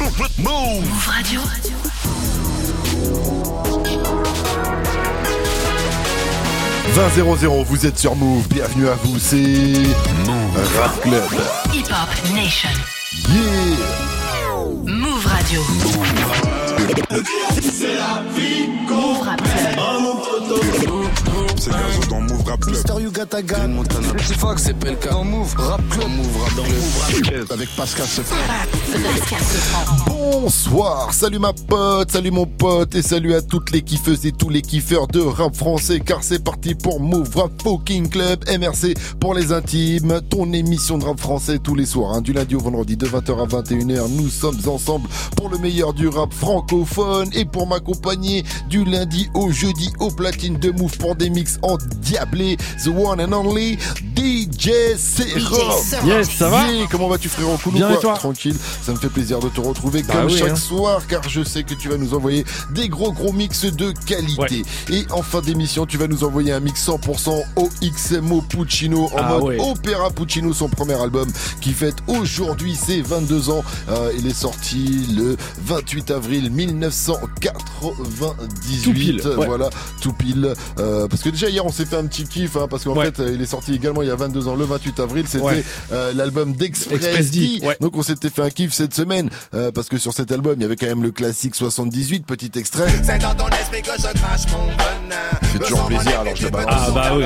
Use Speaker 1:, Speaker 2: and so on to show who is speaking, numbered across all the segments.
Speaker 1: Move Radio.
Speaker 2: « 20 vous êtes sur Move, bienvenue à vous, c'est Move Rap Club.
Speaker 1: Hip Hop Nation.
Speaker 2: Yeah
Speaker 1: Move Radio.
Speaker 3: C'est la vie
Speaker 1: Rap Club.
Speaker 4: Mister Yuga Gun Montana.
Speaker 5: Petit Fox, c'est PLK.
Speaker 4: Dans Move Rap Club.
Speaker 5: Move Rap
Speaker 4: Dans. Move Rap Club. Avec Pascal Sefran.
Speaker 1: Pascal Sefran.
Speaker 2: Bonsoir, salut ma pote, salut mon pote et salut à toutes les kiffeuses et tous les kiffeurs de rap français car c'est parti pour Move Rap Fucking Club MRC pour les intimes, ton émission de rap français tous les soirs, hein, du lundi au vendredi de 20h à 21h. Nous sommes ensemble pour le meilleur du rap francophone et pour m'accompagner du lundi au jeudi au platine de Move pour des mix en the one and only DJ Serum.
Speaker 6: Yes, ça va
Speaker 2: Yeah, Comment vas-tu frérot? Cool ou
Speaker 6: Bien
Speaker 2: quoi
Speaker 6: et toi?
Speaker 2: Tranquille, ça me fait plaisir de te retrouver
Speaker 6: Bah
Speaker 2: comme
Speaker 6: oui,
Speaker 2: chaque
Speaker 6: hein.
Speaker 2: soir car je sais que tu vas nous envoyer des gros gros mix de qualité. Et en fin d'émission, tu vas nous envoyer un mix 100% OXMO Puccino en
Speaker 6: Ah
Speaker 2: mode
Speaker 6: ouais.
Speaker 2: Opéra Puccino, son premier album qui fête aujourd'hui ses 22 ans. Euh, il est sorti le 28 avril 1998.
Speaker 6: Tout pile, ouais.
Speaker 2: Voilà, tout pile. Euh, parce que déjà hier on s'est fait un petit kiff hein, parce qu'en
Speaker 6: Ouais.
Speaker 2: fait euh, il est sorti également il y a 22 ans le 28 avril. C'était
Speaker 6: Ouais.
Speaker 2: euh, l'album d'Express
Speaker 6: D, ouais.
Speaker 2: Donc on s'était fait un kiff cette semaine euh, parce que sur cet album il y avait quand même le classique 78, petit extrait.
Speaker 3: C'est dans ton esprit que je crache mon venin.
Speaker 2: fait toujours plaisir, alors je le balance.
Speaker 6: Ah, bah oui.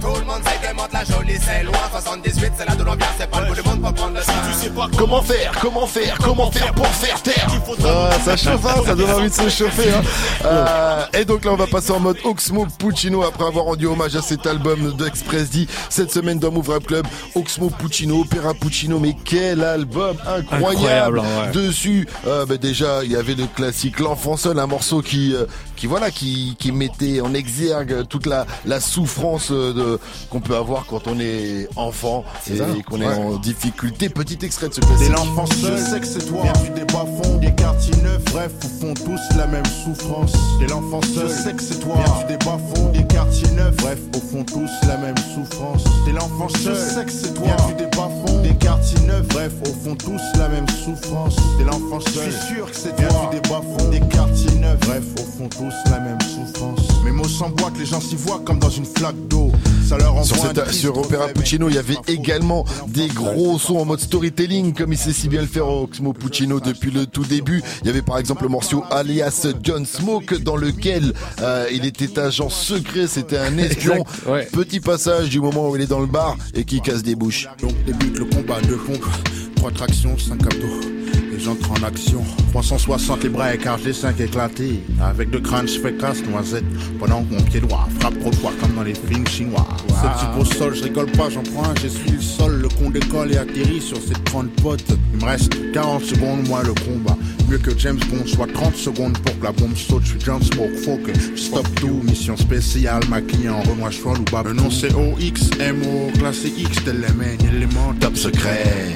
Speaker 3: Tout le monde sait que monte la jolie, c'est loin. 78, c'est là d'où l'on vient, c'est pas le bout du monde pour prendre le train.
Speaker 2: Comment faire Comment faire Comment faire pour faire taire Ah, Ça chauffe, hein, ça donne envie de se chauffer. Hein. Euh, et donc là, on va passer en mode Oxmo Puccino après avoir rendu hommage à cet album d'Express D cette semaine dans Move Rap Club. Oxmo Puccino, Opéra Puccino, mais quel album incroyable,
Speaker 6: Incroyable, ouais.
Speaker 2: Dessus, euh, bah, déjà, il y avait le classique L'Enfant Seul, un morceau qui, euh, qui voilà, qui, qui mettait en exergue toute la, la souffrance euh, de, qu'on peut avoir quand on est enfant et
Speaker 4: ça.
Speaker 2: qu'on est
Speaker 4: Ouais.
Speaker 2: en difficulté. Petit extrait de ce
Speaker 4: T'es
Speaker 2: classique.
Speaker 4: l'enfant seul, je sais que c'est toi. Viens des bas-fonds, des quartiers neufs, bref, au fond tous la même souffrance. T'es l'enfant seul, je sais que c'est toi. Viens des bas-fonds, des quartiers neufs, bref, au fond tous la même souffrance. T'es l'enfant seul, je sais que c'est toi. Viens des bas-fonds, des quartiers neufs, bref, au fond tous la même souffrance. T'es l'enfant seul, je suis sûr que c'est toi. Viens des bas-fonds, des quartiers neufs, bref, au fond tous la même souffrance. Mes mots s'emboîtent, les gens s'y voient comme dans une flaque d'eau. Ça leur envoie
Speaker 2: Sur, cette, sur Opéra Puccino, il y avait également des gros sons en mode storytelling, comme il sait si bien le faire Oxmo Puccino depuis le tout début. Il y avait par exemple le morceau alias John Smoke, dans lequel euh, il était agent secret, c'était un espion.
Speaker 6: Ouais.
Speaker 2: Petit passage du moment où il est dans le bar et qui casse des bouches.
Speaker 7: Donc débute le combat de pompe, trois tractions, cinq abdos. J'entre en action. 360 les bras écartés, les 5 éclatés. Avec deux crânes, je fais casse noisette. Pendant que mon pied droit frappe trop fort comme dans les films chinois. Cette type au sol, je rigole pas, j'en prends un, j'essuie le sol. Le con décolle et atterrit sur cette grande pote. Il me reste 40 secondes, moi le combat. Mieux que James Bond, soit 30 secondes pour que la bombe saute. Je suis John Smoke, faut que je stop tout. Mission spéciale, ma client, remoi ou bas. Le nom c'est OXMO, classé X, tel les mains, élément
Speaker 2: Top secret.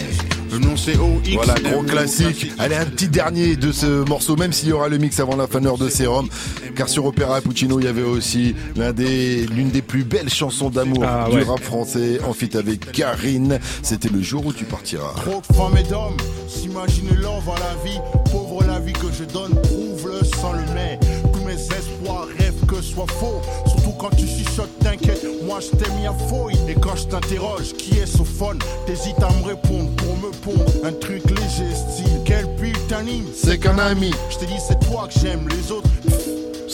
Speaker 7: Le nom c'est OX.
Speaker 2: Voilà, gros classique. Allez, un petit dernier de ce morceau, même s'il y aura le mix avant la fin d'heure de Sérum. Car sur Opéra Puccino, il y avait aussi l'un des, l'une des plus belles chansons d'amour
Speaker 6: Ah,
Speaker 2: du
Speaker 6: ouais.
Speaker 2: rap français, en fit avec Karine. C'était le jour où tu partiras.
Speaker 4: Trop de femmes et d'hommes s'imaginent l'envers à la vie. Pauvre la vie que je donne, prouve-le sans le mais. Mes espoirs rêvent que ce soit faux. Surtout quand tu chuchotes, t'inquiète, moi je t'ai mis à fouille. Et quand je t'interroge, qui est sophone T'hésites à me répondre pour me pondre un truc léger, style. Quel putain
Speaker 2: C'est qu'un ami.
Speaker 4: Je te dis, c'est toi que j'aime, les autres.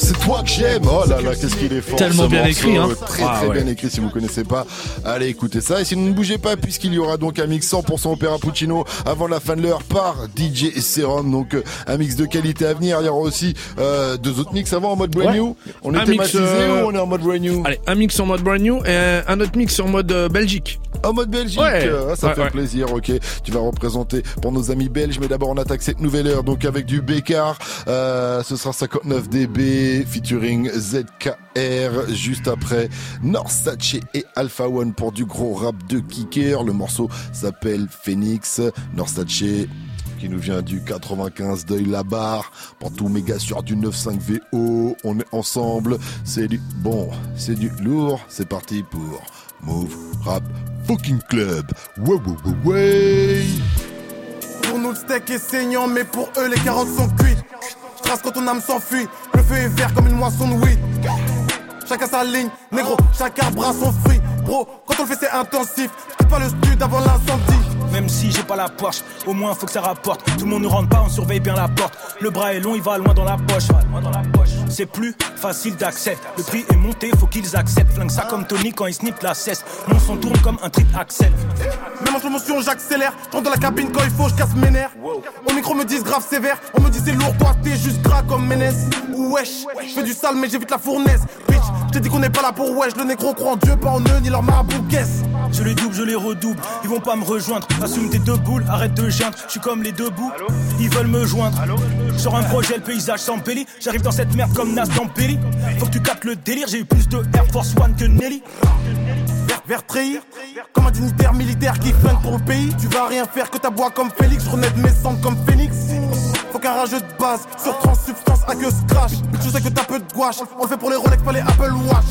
Speaker 2: C'est toi que j'aime. Oh là là, qu'est-ce qu'il est fort.
Speaker 6: Tellement bien
Speaker 2: morceau.
Speaker 6: écrit, hein.
Speaker 2: Très
Speaker 6: Ah,
Speaker 2: très
Speaker 6: ouais.
Speaker 2: bien écrit si vous connaissez pas. Allez écoutez ça. Et sinon ne bougez pas puisqu'il y aura donc un mix 100% Opéra Puccino avant la fin de l'heure par DJ Serum. Donc euh, un mix de qualité à venir. Il y aura aussi euh, deux autres mix avant en mode brand
Speaker 6: Ouais.
Speaker 2: new. On
Speaker 6: Un
Speaker 2: est
Speaker 6: mix,
Speaker 2: thématisé
Speaker 6: euh,
Speaker 2: ou on est en mode brand new?
Speaker 6: Allez, un mix en mode brand new et un autre mix en mode euh, Belgique.
Speaker 2: En mode Belgique,
Speaker 6: Ouais.
Speaker 2: Ah, ça fait plaisir, ok. Tu vas représenter pour nos amis belges, mais d'abord on attaque cette nouvelle heure, donc avec du Bécard. Ce sera 59 dB featuring ZKR juste après Norsace et Alpha One pour du gros rap de kicker. Le morceau s'appelle Phoenix. Norsace qui nous vient du 95 d'œil la barre pour tous mes gars sur du 95 VO on est ensemble c'est du bon c'est du lourd c'est parti pour Move Rap Fucking Club ouais ouais ouais
Speaker 4: Pour
Speaker 8: nous le steak est saignant, mais pour eux les carottes sont cuites. Quand ton âme s'enfuit, le feu est vert comme une moisson de weed. Chacun sa ligne, négro, chaque arbre a son fruit. Bro, quand on le fait c'est intensif, quitte pas le stud avant l'incendie.
Speaker 9: Même si j'ai pas la Porsche, au moins faut que ça rapporte. Tout le monde ne rentre pas, on surveille bien la porte. Le bras est long, il va loin dans la poche. C'est plus facile d'accès. Le prix est monté, faut qu'ils acceptent. Flingue ça comme Tony quand il snip la cesse. Mon son tourne comme un trip Axel.
Speaker 8: Même en slow motion, j'accélère. Je rentre dans la cabine quand il faut, je casse mes nerfs. Au micro, me disent grave sévère. On me dit c'est lourd, toi t'es juste gras comme Ménès. Wesh, je fais du sale, mais j'évite la fournaise. Bitch, je te dis qu'on n'est pas là pour wesh. Le négro croit en Dieu, pas en eux, ni leur marabout, guess.
Speaker 9: Je les double, je les redouble. Ils vont pas me rejoindre. Assume tes deux boules, arrête de geindre. Je suis comme les deux bouts. Ils veulent me joindre. Sur un projet, le paysage s'embellit. J'arrive dans cette merde comme Nas dans Pelli. Faut que tu captes le délire. J'ai eu plus de Air Force One que Nelly.
Speaker 8: Vert, vert trahir, comme un dignitaire militaire qui flingue pour le pays. Tu vas rien faire que ta bois comme Félix. Je renaître mes sangs comme Phoenix. Faut qu'un rageux de base sur transsubstance à que scratch. Je sais que t'as peu de gouache. On le fait pour les Rolex, pas les Apple Watch.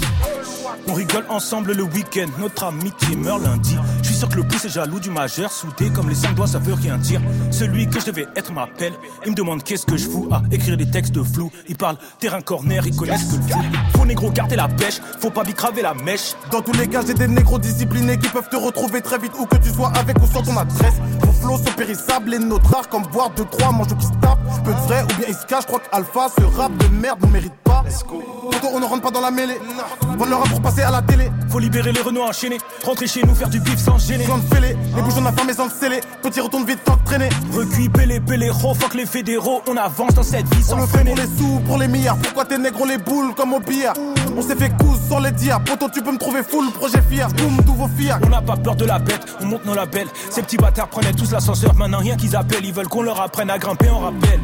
Speaker 9: On rigole ensemble le week-end, notre amitié meurt lundi. Sûr que le pouce est jaloux du majeur, soudé comme les cinq doigts, ça veut rien dire. Celui que je devais être m'appelle, il me demande qu'est-ce que je fous à écrire des textes de flou. Il parle terrain corner, ils connaissent que le. Faut négro garder la pêche, faut pas bicraver la mèche.
Speaker 8: Dans tous les cas, j'ai des négros disciplinés qui peuvent te retrouver très vite où que tu sois avec ou sans ton adresse. Vos flots sont périssables, les nôtres rares comme boire 2-3 manchots qui se tapent. Peu de vrai ou bien ils se cachent, je crois qu'Alpha, ce rap de merde, ne mérite pas. Poto, on ne rentre pas dans la mêlée. Vendre le rap pour passer à la télé.
Speaker 9: Faut libérer les Renault enchaînés, rentrer chez nous, faire du bif sans gêner.
Speaker 8: Sans de fêler, les bouchons affamés sans le. Petit retourne vite, tant traîner.
Speaker 9: Recuit, pélé, pélé, fuck les fédéraux, on avance dans cette vie
Speaker 8: On
Speaker 9: sans
Speaker 8: le fait pour les sous, pour les milliards. Pourquoi t'es négro les boules comme au billard? On s'est fait cousse sans les dire. Poto, tu peux me trouver full, projet fier. Boum, tous vos fiers.
Speaker 9: On n'a pas peur de la bête, on monte nos labels. Ces petits bâtards prenaient tous l'ascenseur, maintenant rien qu'ils appellent. Ils veulent qu'on leur apprenne à grimper en rappel.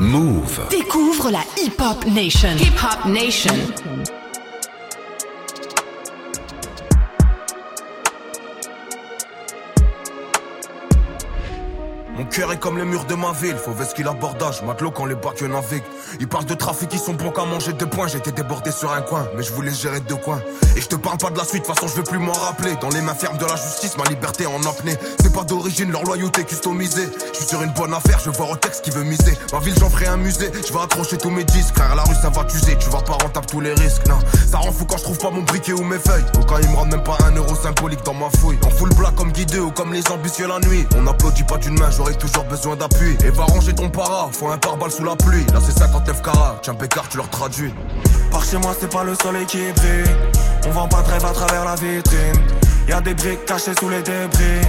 Speaker 10: Move.
Speaker 1: Découvre la Hip Hop Nation. Hip Hop Nation.
Speaker 11: Cœur est comme les murs de ma ville, faut qu'il abordage, matelot quand les bacs naviguent. Ils parlent de trafic, ils sont bons qu'à manger deux points. J'étais débordé sur un coin, mais je voulais gérer deux coins. Et je te parle pas de la suite, façon je veux plus m'en rappeler. Dans les mains fermes de la justice, ma liberté en apnée. C'est pas d'origine, leur loyauté customisée. Je suis sur une bonne affaire, je voir au texte qui veut miser. Ma ville, j'en ferai un musée, je vais accrocher tous mes disques. Frère, la rue, ça va t'user, tu vas pas rentable tous les risques. Non, ça rend fou quand je trouve pas mon briquet ou mes feuilles. Ou quand ils me rendent même pas un euro symbolique dans ma fouille. En full black comme guidé ou comme les ambitieux la nuit. On applaudit pas d'une main, j'aurai toujours besoin d'appui. Et va ranger ton para, faut un pare-balles sous la pluie. Là c'est 59 carats, tiens Pécard, tu leur traduis.
Speaker 12: Par chez moi, c'est pas le soleil qui brille. On vend pas de rêve à travers la vitrine. Y a des briques cachées sous les débris.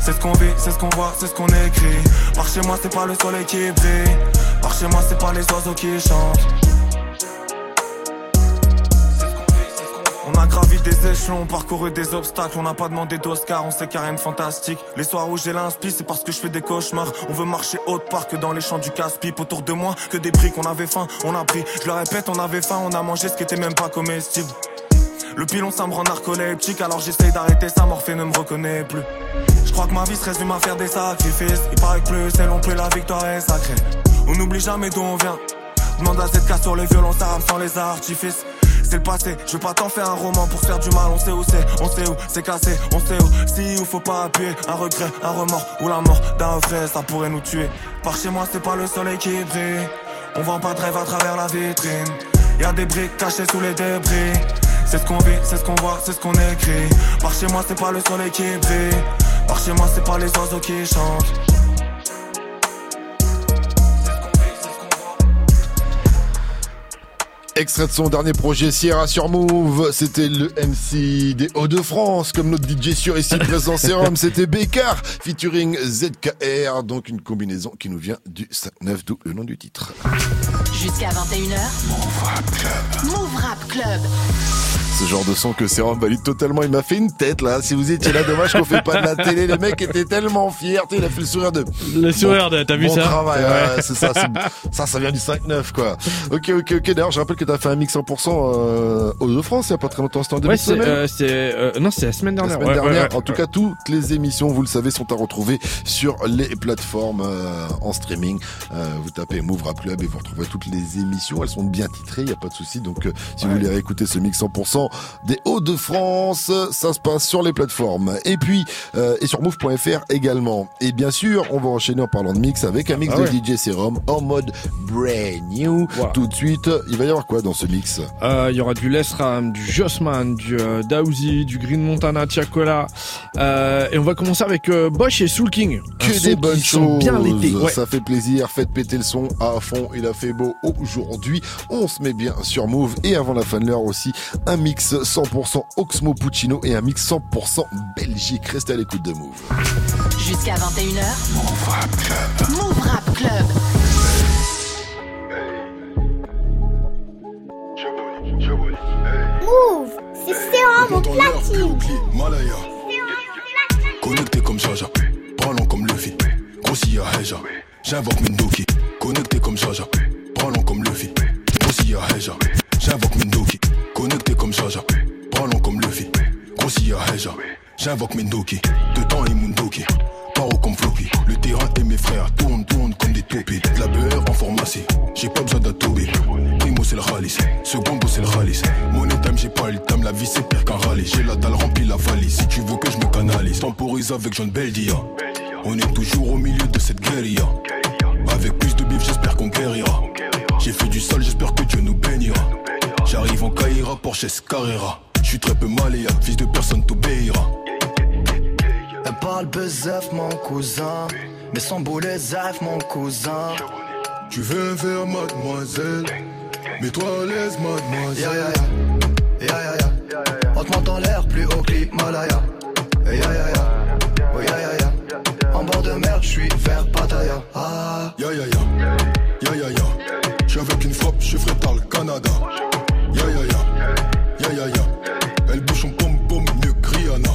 Speaker 12: C'est ce qu'on vit, c'est ce qu'on voit, c'est ce qu'on écrit. Par chez moi, c'est pas le soleil qui brille. Par chez moi, c'est pas les oiseaux qui chantent. A gravi des échelons, parcouru des obstacles, on n'a pas demandé d'Oscar, on sait qu'il y a rien de fantastique. Les soirs où j'ai l'inspi, c'est parce que je fais des cauchemars. On veut marcher haute part que dans les champs du casse-pipe. Autour de moi, que des briques, on avait faim, on a pris. Je le répète, on avait faim, on a mangé ce qui était même pas comestible. Le pilon, ça me rend narcoleptique, alors j'essaye d'arrêter ça, Morphée ne me reconnaît plus. Je crois que ma vie se résume à faire des sacrifices. Il paraît que plus c'est long, plus la victoire est sacrée. On n'oublie jamais d'où on vient. Demande à cette casse sur les violons, ça rame sans les artifices. C'est le passé, je veux pas t'en faire un roman pour faire du mal. On sait où c'est, on sait où c'est cassé, on sait où. Si ou faut pas appuyer, un regret, un remords ou la mort d'un vrai, ça pourrait nous tuer. Par chez moi, c'est pas le soleil qui brille. On vend pas de rêve à travers la vitrine. Y a des briques cachées sous les débris. C'est ce qu'on vit, c'est ce qu'on voit, c'est ce qu'on écrit. Par chez moi, c'est pas le soleil qui brille. Par chez moi, c'est pas les oiseaux qui chantent.
Speaker 2: Extrait de son dernier projet Sierra sur Move, c'était le MC des Hauts-de-France, comme notre DJ sur ici présent Sérum, c'était Bécard, featuring ZKR, donc une combinaison qui nous vient du 5-9, d'où le nom du titre.
Speaker 1: Jusqu'à 21h. Move Rap Club. Move Rap Club.
Speaker 2: Ce genre de son que Sérum valide totalement. Il m'a fait une tête là. Si vous étiez là, dommage qu'on fait pas de la télé. Les mecs étaient tellement fiers. Il a fait le sourire de.
Speaker 6: Le sourire de. T'as vu
Speaker 2: bon
Speaker 6: ça
Speaker 2: travail. Ouais. c'est ça. Ça, ça vient du 5-9 quoi. Ok, ok, ok. D'ailleurs, je rappelle que t'as fait un mix 100% euh, aux de France il y a pas très longtemps. C'était en début
Speaker 6: Ouais,
Speaker 2: de semaine.
Speaker 6: euh, euh, non, c'est la semaine
Speaker 2: La
Speaker 6: dernière.
Speaker 2: semaine
Speaker 6: ouais, ouais,
Speaker 2: dernière. En tout cas, toutes les émissions, vous le savez, sont à retrouver sur les plateformes euh, en streaming. Euh, vous tapez Move Rap Club et vous retrouverez toutes les émissions. Elles sont bien titrées, il n'y a pas de souci. Donc, euh, si vous voulez réécouter ce mix 100% des Hauts-de-France, ça se passe sur les plateformes. Et puis, euh, et sur Move.fr également. Et bien sûr, on va enchaîner en parlant de mix avec un mix
Speaker 6: Ah
Speaker 2: de. DJ Serum en mode brand new. Tout de suite, il va y avoir quoi dans ce mix?
Speaker 6: Euh, Il y aura du Les Ram, du Jossman, du euh, Daouzi, du Green Montana, Tiakola. Euh, et on va commencer avec Bosch et Soul King.
Speaker 2: Que des bonnes choses.
Speaker 6: bien l'été. Ouais.
Speaker 2: Ça fait plaisir. Faites péter le son à fond. Il a fait beau aujourd'hui. On se met bien sur Move. Et avant la fin de l'heure aussi, un mix 100% Oxmo Puccino et un mix 100% Belgique. Restez à l'écoute de Move.
Speaker 1: Jusqu'à 21h. Move Rap Club. Move Rap Club.
Speaker 10: Move, c'est Sérum au platine.
Speaker 13: Malaya. Connecté comme Jaja, parlant comme Luffy. Grossi à Heja, j'invoque Mindoki. Connecté comme Jaja, parlant comme Luffy. Grossi à Heja, j'invoque Mindoki. Connecté comme Jaja, parlant comme Luffy. Grossi à Heja, j'invoque Mindoki. Dedans et Mundoki. Paro comme Floki, le terrain et mes frères tournent, tournent comme des taupies. De la beurre en pharmacie, j'ai pas besoin d'atober. Primo c'est le ralice, secondo c'est le ralice. Money time, j'ai pas le time, la vie c'est pire qu'un rallye. J'ai la dalle remplie la valise, si tu veux que je me canalise. Temporise avec John Beldia. On est toujours au milieu de cette guérilla. Avec plus de bif, j'espère qu'on guérira. J'ai fait du sale, j'espère que Dieu nous bénira. J'arrive en Caïra, Porsche Carrera. Je suis très peu malléable, fils de personne t'obéira.
Speaker 14: Elle parle bezef mon cousin. Mais sans boulet zaf mon cousin.
Speaker 13: Tu veux faire mademoiselle? Mets-toi à l'aise mademoiselle.
Speaker 14: Ya ya ya. Ya ya ya. On te monte en l'air plus haut que l'Himalaya. Ya ya ya Oh ya ya ya. En bord de mer je suis vers Pattaya. Ah.
Speaker 13: Ya ya ya. Ya ya ya. J'suis avec une frappe, je ferai par le Canada Elle bouge son pom pom mieux que Rihanna.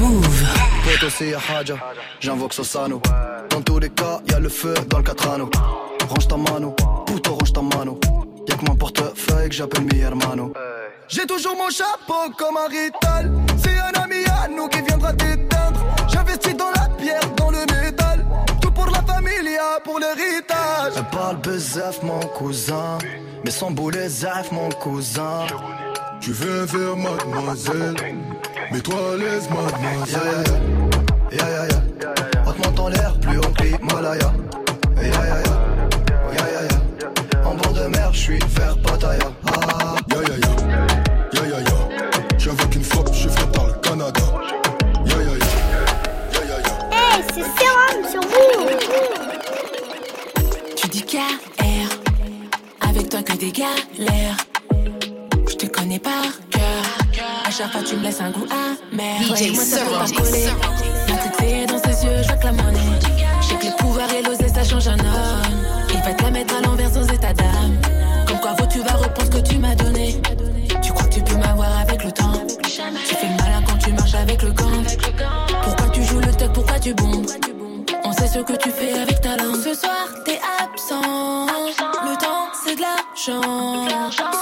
Speaker 1: Move.
Speaker 14: Poto c'est ya Hadja J'invoque Sosano. Dans tous les cas y'a le feu dans le Catrano. Range ta mano Puto range ta mano. Y'a que mon portefeuille que j'appelle mi hermano. J'ai toujours mon chapeau comme un rital. C'est un ami à nous qui viendra t'éteindre. J'investis dans la pierre, dans le métal. Tout pour la familia, pour l'héritage. Elle parle bezef mon cousin. Mais sans boulet zaf mon cousin
Speaker 13: Tu veux faire mademoiselle. Mets-toi à l'aise mademoiselle.
Speaker 14: Ya ya ya On te monte en l'air plus haut que l'Himalaya. Ya ya ya ya. Ya ya En bord de mer je suis vers Pattaya. Ah.
Speaker 13: Ya ya ya. Ya ya ya. Avec une frappe, je ferai par le Canada. Ya ya ya. Ya ya ya.
Speaker 10: Hey, c'est Sérum sur Move.
Speaker 15: Tu dis KR, avec toi que des galères. Connais par cœur. À chaque fois, tu me laisses un goût amer.
Speaker 1: DJ
Speaker 15: moi, ça peut pas coller. Matrixé dans ses yeux, je vois que la monnaie. Je sais que les pouvoirs et l'osé, ça change un homme. Il va te la mettre à l'envers sans état d'âme. Comme quoi, faut tu vas reprendre ce que tu m'as donné? Tu crois que tu peux m'avoir avec le temps? Tu fais le malin quand tu marches avec le gant. Pourquoi tu joues le tech, pourquoi tu bombes? On sait ce que tu fais avec ta langue. Ce soir, t'es absent. Le temps, c'est de l'argent.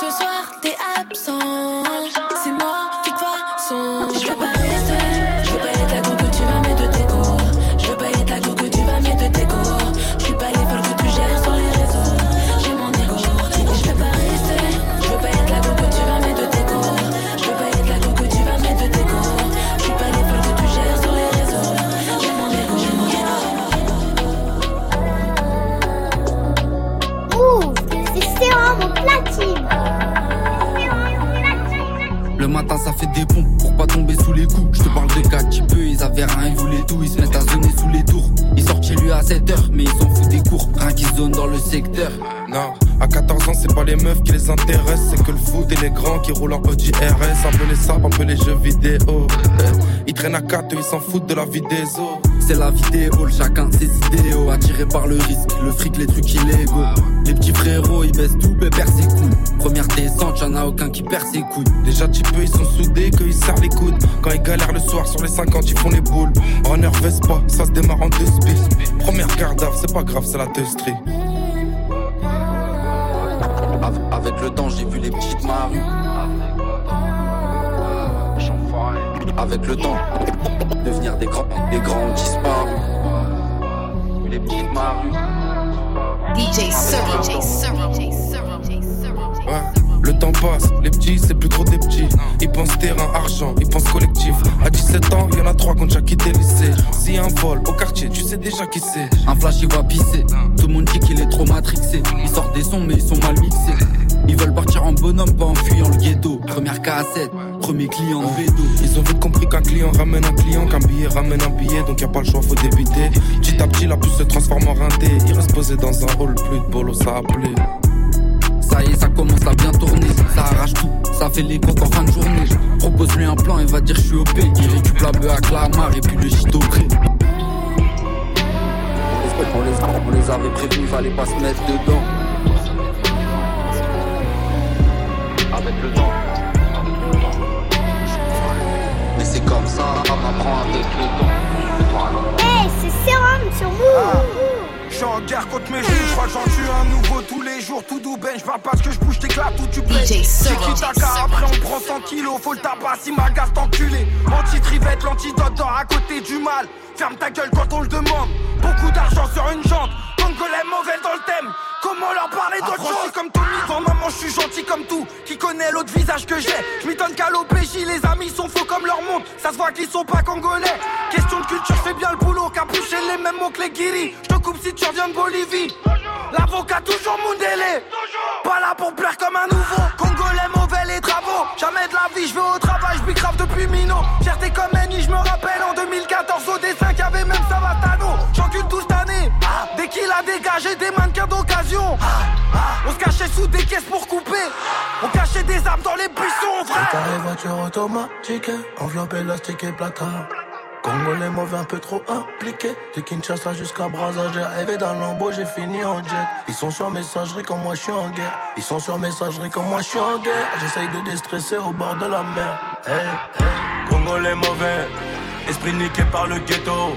Speaker 16: mais ils s'en foutent des cours, rien qui zone dans le secteur.
Speaker 17: Non, à 14 ans, c'est pas les meufs qui les intéressent, c'est que le foot et les grands qui roulent en Audi RS, un peu les sables, un peu les jeux vidéo. Euh, ils traînent à 4, ils s'en foutent de la vie des autres.
Speaker 16: C'est la vie des vidéo, chacun ses idéaux, attiré par le risque, le fric, les trucs illégaux. Les petits frérots, ils baissent tout, perd ses couilles. Première descente, y'en a aucun qui perd ses couilles.
Speaker 17: Déjà, tu peu, ils sont soudés, qu'ils serrent les coudes. Quand ils galèrent le soir sur les 50, ils font les boules. Runner pas, ça se démarre en deux spies. Première garde c'est pas grave, c'est la testerie.
Speaker 16: Avec le temps, j'ai vu les petites marues. Avec le temps, devenir des grands, des grands disparus. Les petites marues. DJ
Speaker 17: Le temps passe, les petits c'est plus trop des petits. Ils pensent terrain, argent, ils pensent collectif. À 17 ans, il y en a trois qui ont déjà quitté le lycée. Si un vol au quartier, tu sais déjà qui c'est.
Speaker 16: Un flash il va pisser, tout le monde dit qu'il est trop matrixé. Ils sortent des sons mais ils sont mal mixés. Ils veulent partir en bonhomme, pas en fuyant le ghetto. Première cassette, premier client en vélo.
Speaker 17: Ils ont vite compris qu'un client ramène un client, qu'un billet ramène un billet, donc y a pas le choix, faut débiter. Petit à petit, la puce se transforme en rinté. Il reste posé dans un hall, plus de bolo, ça a plu.
Speaker 16: Ça y est, ça commence à bien tourner. Ça arrache tout, ça fait les en fin de journée. Propose-lui un plan, il va dire je suis OP. Il récupère la bœuf à Clamart et puis le shit au pré. On les, on les avait prévenus, fallait pas se mettre dedans. Avec le temps. Mais c'est comme ça, on apprend avec le temps.
Speaker 10: Hey, c'est sérum sur vous. Ah.
Speaker 5: Je suis en guerre contre mes juges, je crois que j'en tue un nouveau tous les jours, tout doux ben, je parle parce que je bouge t'éclates ou tu plais. J'ai quitté ta car après on prend 100 kilos, faut le tabac si ma garde enculé. Anti-trivette, l'antidote dort à côté du mal. Ferme ta gueule quand on le demande. Beaucoup d'argent sur une jante, Congolais mauvais dans le thème. Comment leur parler d'autre chose comme Tommy. Devant maman je suis gentil comme tout. Qui connaît l'autre visage que j'ai Je m'étonne qu'à l'OPJ les amis sont faux comme leur monde Ça se voit qu'ils sont pas congolais. Question de culture fais bien le boulot. Capuché les mêmes mots que les guiris. Je te coupe si tu reviens de Bolivie. L'avocat toujours Mundele. Pas là pour plaire comme un nouveau. Congolais mauvais les travaux. Jamais de la vie je vais au travail Je grave depuis Mino. Fierté comme Annie je me rappelle en 2014 au dessin qu'il y avait même Savatano Dégagé des mannequins d'occasion. On se cachait sous des caisses pour couper. On cachait des armes dans les buissons frère.
Speaker 18: T'as voiture automatique Enveloppe élastique et plata. Congolais mauvais un peu trop impliqué. De Kinshasa jusqu'à Brazza J'ai rêvé d'un lambeau, j'ai fini en jet. Ils sont sur messagerie comme moi je suis en guerre. Ils sont sur messagerie comme moi je suis en guerre. J'essaye de déstresser au bord de la mer. Hey,
Speaker 5: Congolais mauvais Esprit niqué par le ghetto.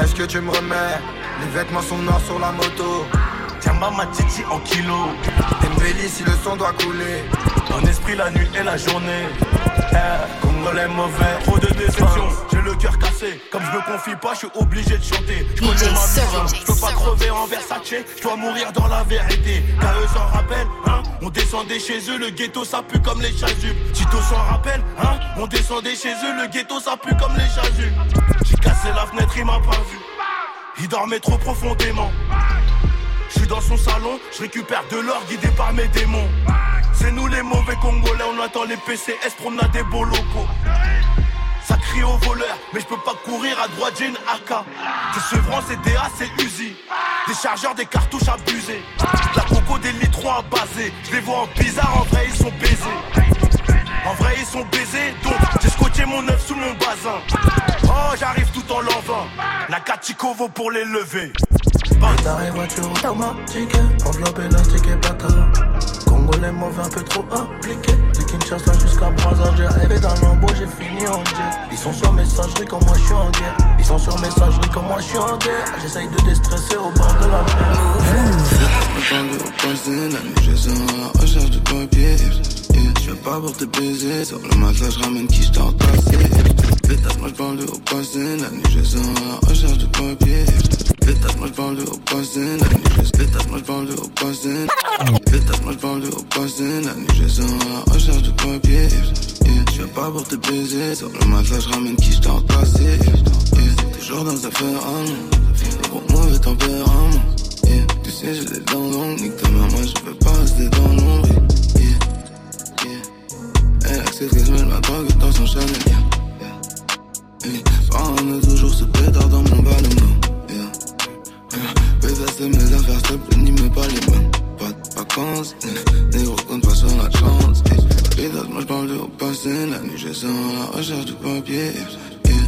Speaker 5: Est-ce que tu me remets? Les vêtements sont noirs sur la moto. Tiens ma titi en kilo. Dembélé si le son doit couler. Mon esprit la nuit et la journée. Eh, Congolais mauvais Trop de déception J'ai le cœur cassé. Comme je me confie pas je suis obligé de chanter. Je connais ma mission. Je peux pas crever en Versace. Je dois mourir dans la vérité. Car eux s'en rappellent hein. On descendait chez eux Le ghetto ça pue comme les chasubles. Tito s'en rappelle hein. On descendait chez eux Le ghetto ça pue comme les chasubles. J'ai cassé la fenêtre il m'a pas vu Il dormait trop profondément je suis dans son salon, je récupère de l'or guidé par mes démons. C'est nous les mauvais Congolais, on attend les PCS, promenade des beaux locaux. Ça crie au voleur, mais je peux pas courir à droite, j'ai une AK. Des chevrons, c'est DA, c'est Uzi. Des chargeurs, des cartouches abusées. La coco des litrons à baser. Je les vois en bizarre, en vrai, ils sont baisés. En vrai, ils sont baisés, donc j'ai scotché mon œuf sous mon bazin. Oh, j'arrive tout en l'envant. La vaut pour les lever.
Speaker 18: T'arrives voiture automatique, enveloppe élastique et bâtard. Congolais mauvais un peu trop impliqué. De Kinshasa jusqu'à Brazza, j'ai rêvé d'un lambeau, j'ai fini en jet. Ils sont sur messagerie comme moi je suis en guerre. Ils sont sur messagerie comme moi je suis en guerre. J'essaye de déstresser au bord de la
Speaker 19: mer. au passé, la nuit je sens à la recherche de papier. Je viens pas pour te baiser, sur le matelas je ramène qui je t'en Pétasse, moi je parle au passé, la nuit je sens à recherche de papier. Pétasse, moi je parle au passé, la nuit je Pétasse, moi je parle au passé. Pétasse, moi je parle au passé, la nuit je sens à recherche de papier. Je viens pas pour te baiser, sur le matelas je ramène qui je t'en Toujours dans sa ferme, gros mauvais tempérament. Tu sais, j'ai les dents longues, nique ta maman, je veux pas rester dans l'ombre. C'était mal ma drogue dans son Chanel. Yeah, yeah. Mes parents toujours ce pétard dans mon ballon. Yeah, yeah. ça c'est mes affaires, s'il te plaît, n'y mets pas les mains. Pas de vacances, yeah. négro compte pas sur la chance. Pétard, moi j'parle de au passé. La nuit, je sens la recherche du papier.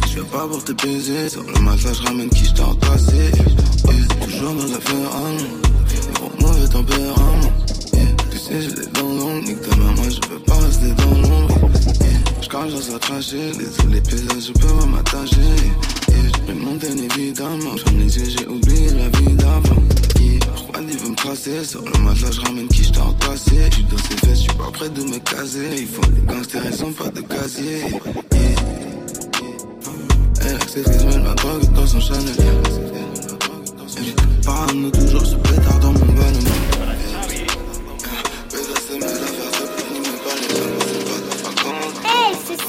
Speaker 19: Je viens pas pour te baiser, sur le matelas je ramène qui je t'ai entassé. Toujours dans la Ferrari, gros mauvais tempérament. Sais, j'ai des dents longues, nique ta main, moi je peux pas rester dans l'ombre. Je cache dans sa trachée, les les paysages, je peux pas m'attacher. Je vais monter évidemment, j'en yeux, j'ai oublié la vie d'avant. Pourquoi il veut me tracer Sur le matelas, je ramène qui j't'ai entassé. J'suis dans ses fesses, j'suis pas prêt de me caser. Ils font les gangsters, ils sont pas de casier. Elle je mets la drogue dans son Chanel. Parano toujours ce pétard dans mon ballon.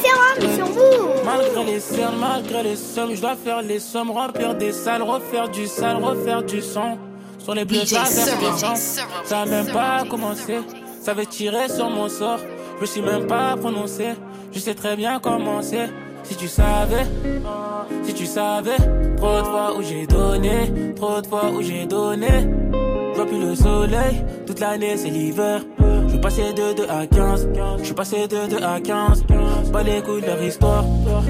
Speaker 10: Hey, c'est sérum sur vous
Speaker 20: Malgré les cernes, malgré les sommes, je dois faire les sommes, remplir des salles, refaire du sale, refaire du son. Sur les bleus, ça. Ça a même pas commencé, ça veut tirer sur mon sort. Je me suis même pas prononcé, je sais très bien comment c'est. Si tu savais, si tu savais, trop de fois où j'ai donné, trop de fois où j'ai donné. Je vois plus le soleil, toute l'année c'est l'hiver. Suis passé de 2 à 15, je suis passé de 2 à 15. Pas les coups de leur histoire,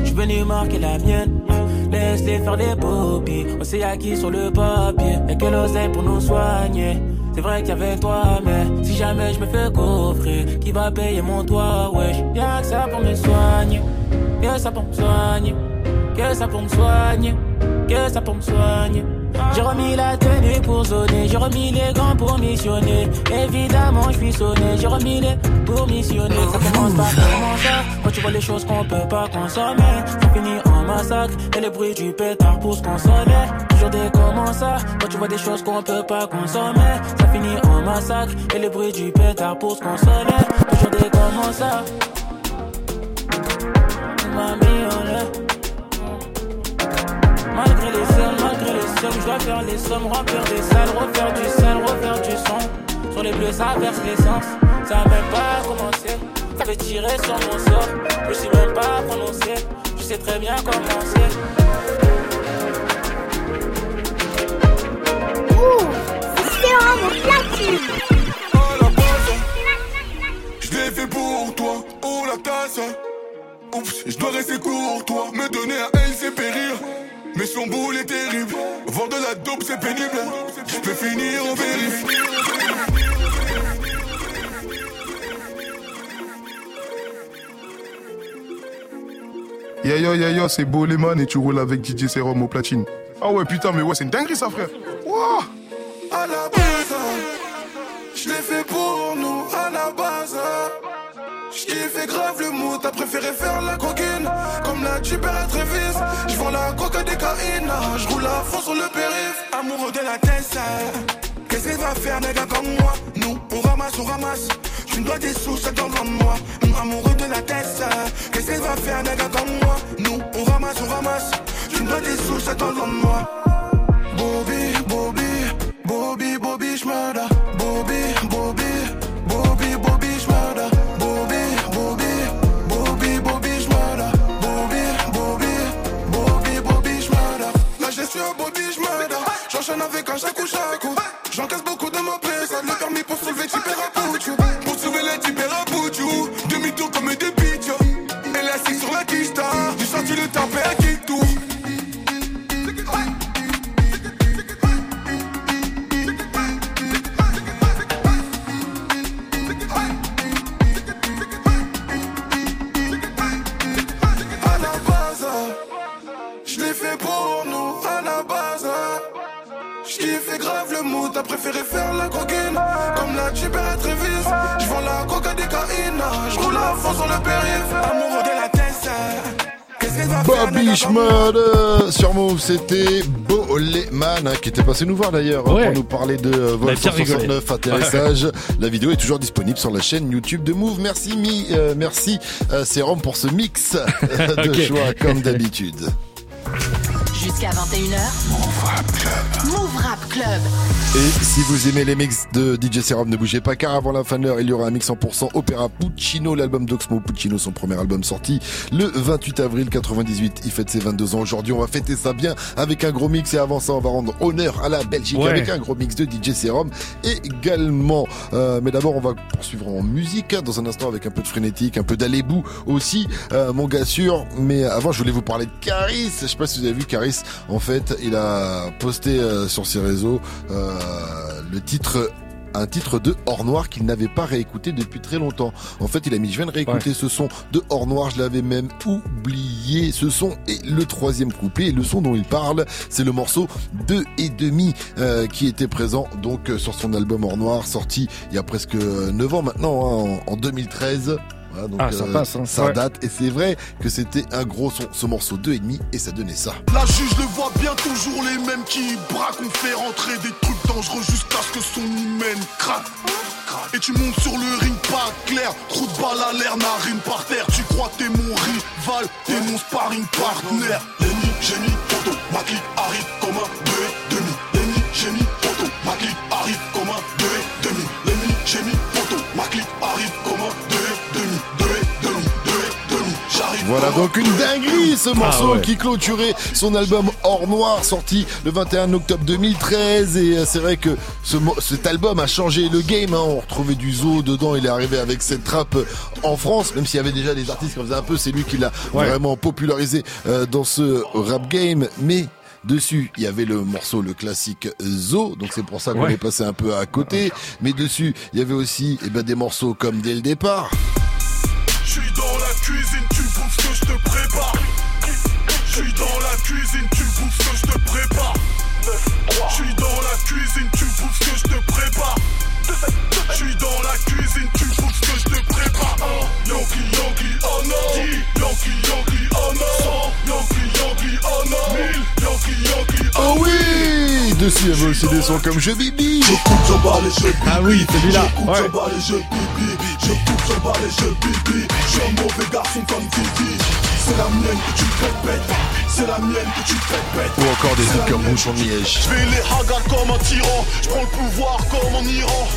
Speaker 20: je venu marquer la mienne. Laisse-les faire les poppies, on s'est acquis sur le papier. Y'a que l'oseille pour nous soigner. C'est vrai qu'il y avait toi, mais si jamais je me fais coffrer, qui va payer mon toit, wesh? Y'a que ça pour me soigner, que ça pour me soigner, que ça pour me soigner, que ça pour me soigner. J'ai remis la tenue pour zoner, j'ai remis les gants pour missionner. Évidemment, je suis sonné, j'ai remis les pour missionner. Ça commence par comment ça? Quand tu vois les choses qu'on peut pas consommer, ça finit en massacre et le bruit du pétard pour se consoler. Toujours des comment ça? Quand tu vois des choses qu'on peut pas consommer, ça finit en massacre et le bruit du pétard pour se consoler. Toujours des comment ça? Sommes, je dois faire les sommes, remplir des salles, refaire du sale, refaire du son. Sur les bleus, ça verse l'essence, ça a même pas commencé. Ça fait tirer sur mon sort, je suis même pas prononcé, je sais très bien comment c'est.
Speaker 10: Ouh, c'est au platine
Speaker 21: Je l'ai fait pour toi, oh la tasse. Oups, je dois rester courtois. Me donner à elle, c'est périr. Mais son boule est terrible. Vendre de la dope, c'est pénible. Je peux finir en vérif.
Speaker 22: Yo yo yo yo, c'est Boleman et tu roules avec DJ Serum au platine. Ah ouais, putain, mais ouais, c'est une dinguerie ça, frère. Wouah
Speaker 21: À la base, je l'ai fait pour nous. À je fait grave le mot. T'as préféré faire la coquine. Comme la Super à Trévis. Je vends la coca des caïnes. Je roule à fond sur le périph. Amoureux de la Tessa. Qu'est-ce qu'il va faire, nègre comme moi? Nous, on ramasse, on ramasse. Tu me dois des sous, ça dans de moi. Amoureux de la Tessa. Qu'est-ce qu'il va faire, nègre comme moi? Nous, on ramasse, on ramasse. Tu me dois des sous, ça dans de moi. Bobby, Bobby, Bobby, Bobby, j'murda. J'enchaîne avec un chaque ou
Speaker 2: c'était Boleman hein, qui était passé nous voir d'ailleurs hein,
Speaker 6: Ouais.
Speaker 2: pour nous parler de euh, Vol
Speaker 6: bien rigolé.
Speaker 2: 169 atterrissage. La vidéo est toujours disponible sur la chaîne YouTube de Move. Merci Mi, euh, merci euh, Sérum pour ce mix euh, de choix comme d'habitude.
Speaker 1: Jusqu'à 21h. Club.
Speaker 2: Et si vous aimez les mix de DJ Serum, ne bougez pas car avant la fin de l'heure, il y aura un mix 100% opéra Puccino, l'album d'Oxmo Puccino, son premier album sorti le 28 avril 98. Il fête ses 22 ans aujourd'hui. On va fêter ça bien avec un gros mix et avant ça, on va rendre honneur à la Belgique
Speaker 6: Ouais.
Speaker 2: avec un gros mix de DJ Serum également. Euh, mais d'abord, on va poursuivre en musique hein, dans un instant avec un peu de frénétique, un peu d'allébou aussi, euh, mon gars sûr. Mais avant, je voulais vous parler de Caris. Je sais pas si vous avez vu Caris. En fait, il a posté euh, sur ses réseaux euh, le titre un titre de Hors Noir qu'il n'avait pas réécouté depuis très longtemps. En fait, il a mis, je viens de réécouter ce son de Hors Noir, je l'avais même oublié. Ce son est le troisième couplet et le son dont il parle, c'est le morceau deux et demi euh, qui était présent donc euh, sur son album Hors Noir, sorti il y a presque 9 ans maintenant, hein, en, en 2013. Voilà, donc,
Speaker 6: Ah, ça
Speaker 2: euh,
Speaker 6: passe, hein.
Speaker 2: ça
Speaker 6: Ouais.
Speaker 2: date et c'est vrai que c'était un gros son, ce morceau deux et demi et ça donnait ça.
Speaker 13: La juge le voit bien toujours les mêmes qui braquent On fait rentrer des trucs dangereux jusqu'à ce que son hymen craque Et tu montes sur le ring pas clair Trou de balle à l'air, narine par terre Tu crois que t'es mon rival, t'es mon sparring partner Lenny, génie, photo, ma clique arrive comme un deux
Speaker 2: Voilà donc une dinguerie ce morceau
Speaker 6: Ah ouais.
Speaker 2: qui clôturait son album Hors Noir sorti le 21 octobre 2013 et euh, c'est vrai que ce, cet album a changé le game hein. on retrouvait du zoo dedans il est arrivé avec cette trappe euh, en France même s'il y avait déjà des artistes qui en faisaient un peu c'est lui qui l'a
Speaker 6: Ouais.
Speaker 2: vraiment popularisé euh, dans ce rap game mais Dessus, il y avait le morceau, le classique Zo, donc c'est pour ça qu'on
Speaker 6: Ouais.
Speaker 2: est passé un peu à côté. Mais dessus, il y avait aussi eh ben, des morceaux comme Dès le départ.
Speaker 13: Cuisine, tu bouffes ce que je te prépare. Je suis dans la cuisine, tu bouffes ce que je te prépare. Je suis dans la cuisine, tu bouffes ce que je te prépare. Je suis dans la cuisine, tu bouffes ce que je te prépare. Yankee, Yankee, oh non. Yankee, Yankee, oh non. Yankee, Yankee, oh non. Yankee, Yankee,
Speaker 2: Oh oui Dessus, il y avait aussi des sons comme Je Bibi.
Speaker 6: Ah oui, celui-là. Ouais.
Speaker 13: Je bibi J'écoute, j'emballe et je bibi Je suis un mauvais garçon comme Didi C'est la mienne que tu répètes. C'est la mienne que tu répètes.
Speaker 2: Ou encore des comme Bouchon de Liège.
Speaker 13: Je vais les hagar comme un tyran. Je prends le pouvoir comme en Iran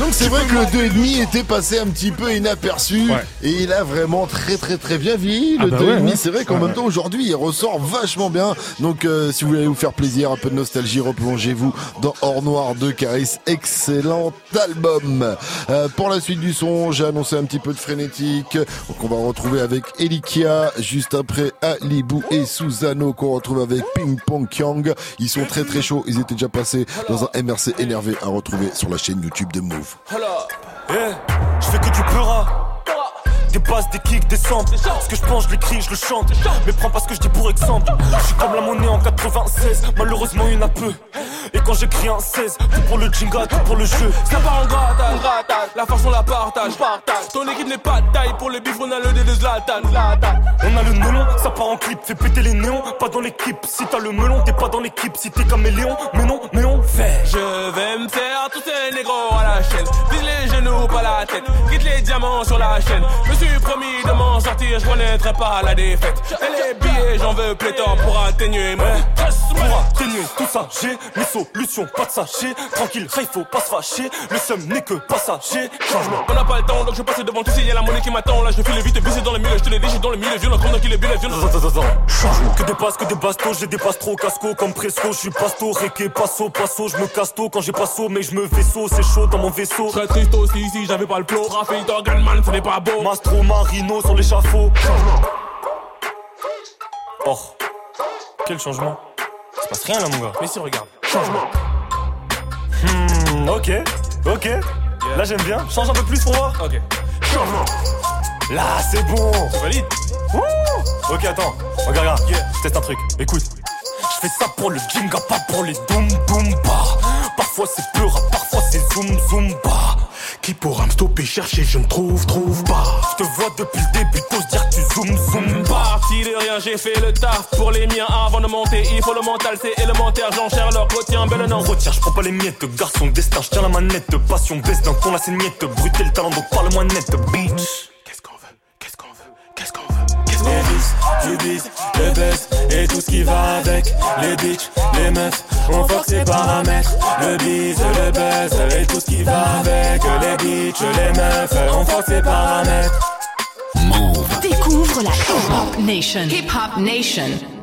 Speaker 2: Donc c'est vrai que le 2,5 était passé un petit peu inaperçu.
Speaker 6: Ouais.
Speaker 2: et il a vraiment très très très bien vieilli
Speaker 6: Ah
Speaker 2: le
Speaker 6: bah
Speaker 2: 2,5
Speaker 6: ouais, hein.
Speaker 2: c'est vrai qu'en même temps aujourd'hui il ressort vachement bien. Donc euh, si vous voulez vous faire plaisir un peu de nostalgie replongez-vous dans Hors Noir de Caris. Excellent album. Euh, pour la suite du son j'ai annoncé un petit peu de frénétique. Donc on va retrouver avec Elikia juste après Alibou et Susano qu'on retrouve avec Ping Pong Kyang. Ils sont très très chauds. Ils étaient déjà passés dans un MRC énervé à retrouver sur la chaîne YouTube de Move
Speaker 9: Eh, je fais que du peura. Des basses, des kicks, des samples. Ce que je pense, je l'écris, je le chante. Mais prends pas ce que je dis pour exemple. Je suis comme la monnaie en 96. Malheureusement, il y en a peu. Et quand j'écris un 16, tout pour le jingle, tout pour le jeu.
Speaker 20: Ça part en grattage, la force on la partage. Ton équipe n'est pas de taille pour le bif, on a le dé de Zlatan.
Speaker 9: On a le melon, ça part en clip, fais péter les néons, pas dans l'équipe. Si t'as le melon, t'es pas dans l'équipe. Si t'es caméléon, mais non, mais on fait.
Speaker 20: Je vais me faire tous ces négros à la chaîne. Vise les genoux, pas la tête. Quitte les diamants sur la chaîne. Je suis promis de m'en sortir, je connaîtrai pas la défaite. Et les billets, j'en veux pléthore pour atténuer mon
Speaker 9: Pour atténuer tout ça, j'ai mes solutions, pas de sachet. Tranquille, il faut pas se fâcher. Le seum n'est que passager. Changement.
Speaker 20: On n'a pas le temps, donc je passe devant tout, il y a la monnaie qui m'attend. Là, je file vite, visé dans le milieu, je te l'ai dit, suis dans le milieu, violent, comme dans qu'il est violent, violent.
Speaker 9: Changement. Que des basses, que des bastos, j'ai des trop casco comme Presco. Je suis pasto, réqué, passo, passo. Je me casto quand j'ai passo, mais je me vaisseau, c'est chaud dans mon vaisseau.
Speaker 20: Très triste aussi si j'avais pas le flow. Raphaël Gunman, ce n'est pas beau.
Speaker 9: Mastro Marino sur l'échafaud. Changement. Or, quel changement Il se passe rien là, mon gars.
Speaker 20: Mais si, regarde.
Speaker 9: Changement. Hmm, ok, ok. Là, j'aime bien. Change un peu plus pour voir.
Speaker 20: Ok.
Speaker 9: Changement. Là, c'est bon.
Speaker 20: Valide.
Speaker 9: Ouh. Ok, attends. Regarde, regarde. Je teste un truc. Écoute. Je fais ça pour le ginga, pas pour les doom boom ba. Parfois c'est peur, parfois c'est zoom zoom ba. Qui pourra me stopper, chercher, je ne trouve, trouve pas. Je te vois depuis le début, t'oses dire que tu zoom zoom.
Speaker 20: Parti de rien, j'ai fait le taf pour les miens avant de monter. Il faut le mental, c'est élémentaire. Leur retiens, belle non.
Speaker 9: Retiens, je prends pas les miettes, garçon destin, je tiens la manette, passion baisse d'un ton, miette, bruter le talent, donc parle-moi net, bitch. Veut
Speaker 20: bise, du bise, le buzz et tout ce qui va avec. Les bitches, les meufs, on force ses paramètres. Le bise, le buzz et tout ce qui va avec. Les bitches, les meufs, on force ses paramètres.
Speaker 1: Découvre la Hip Hop Nation. Hip Hop Nation.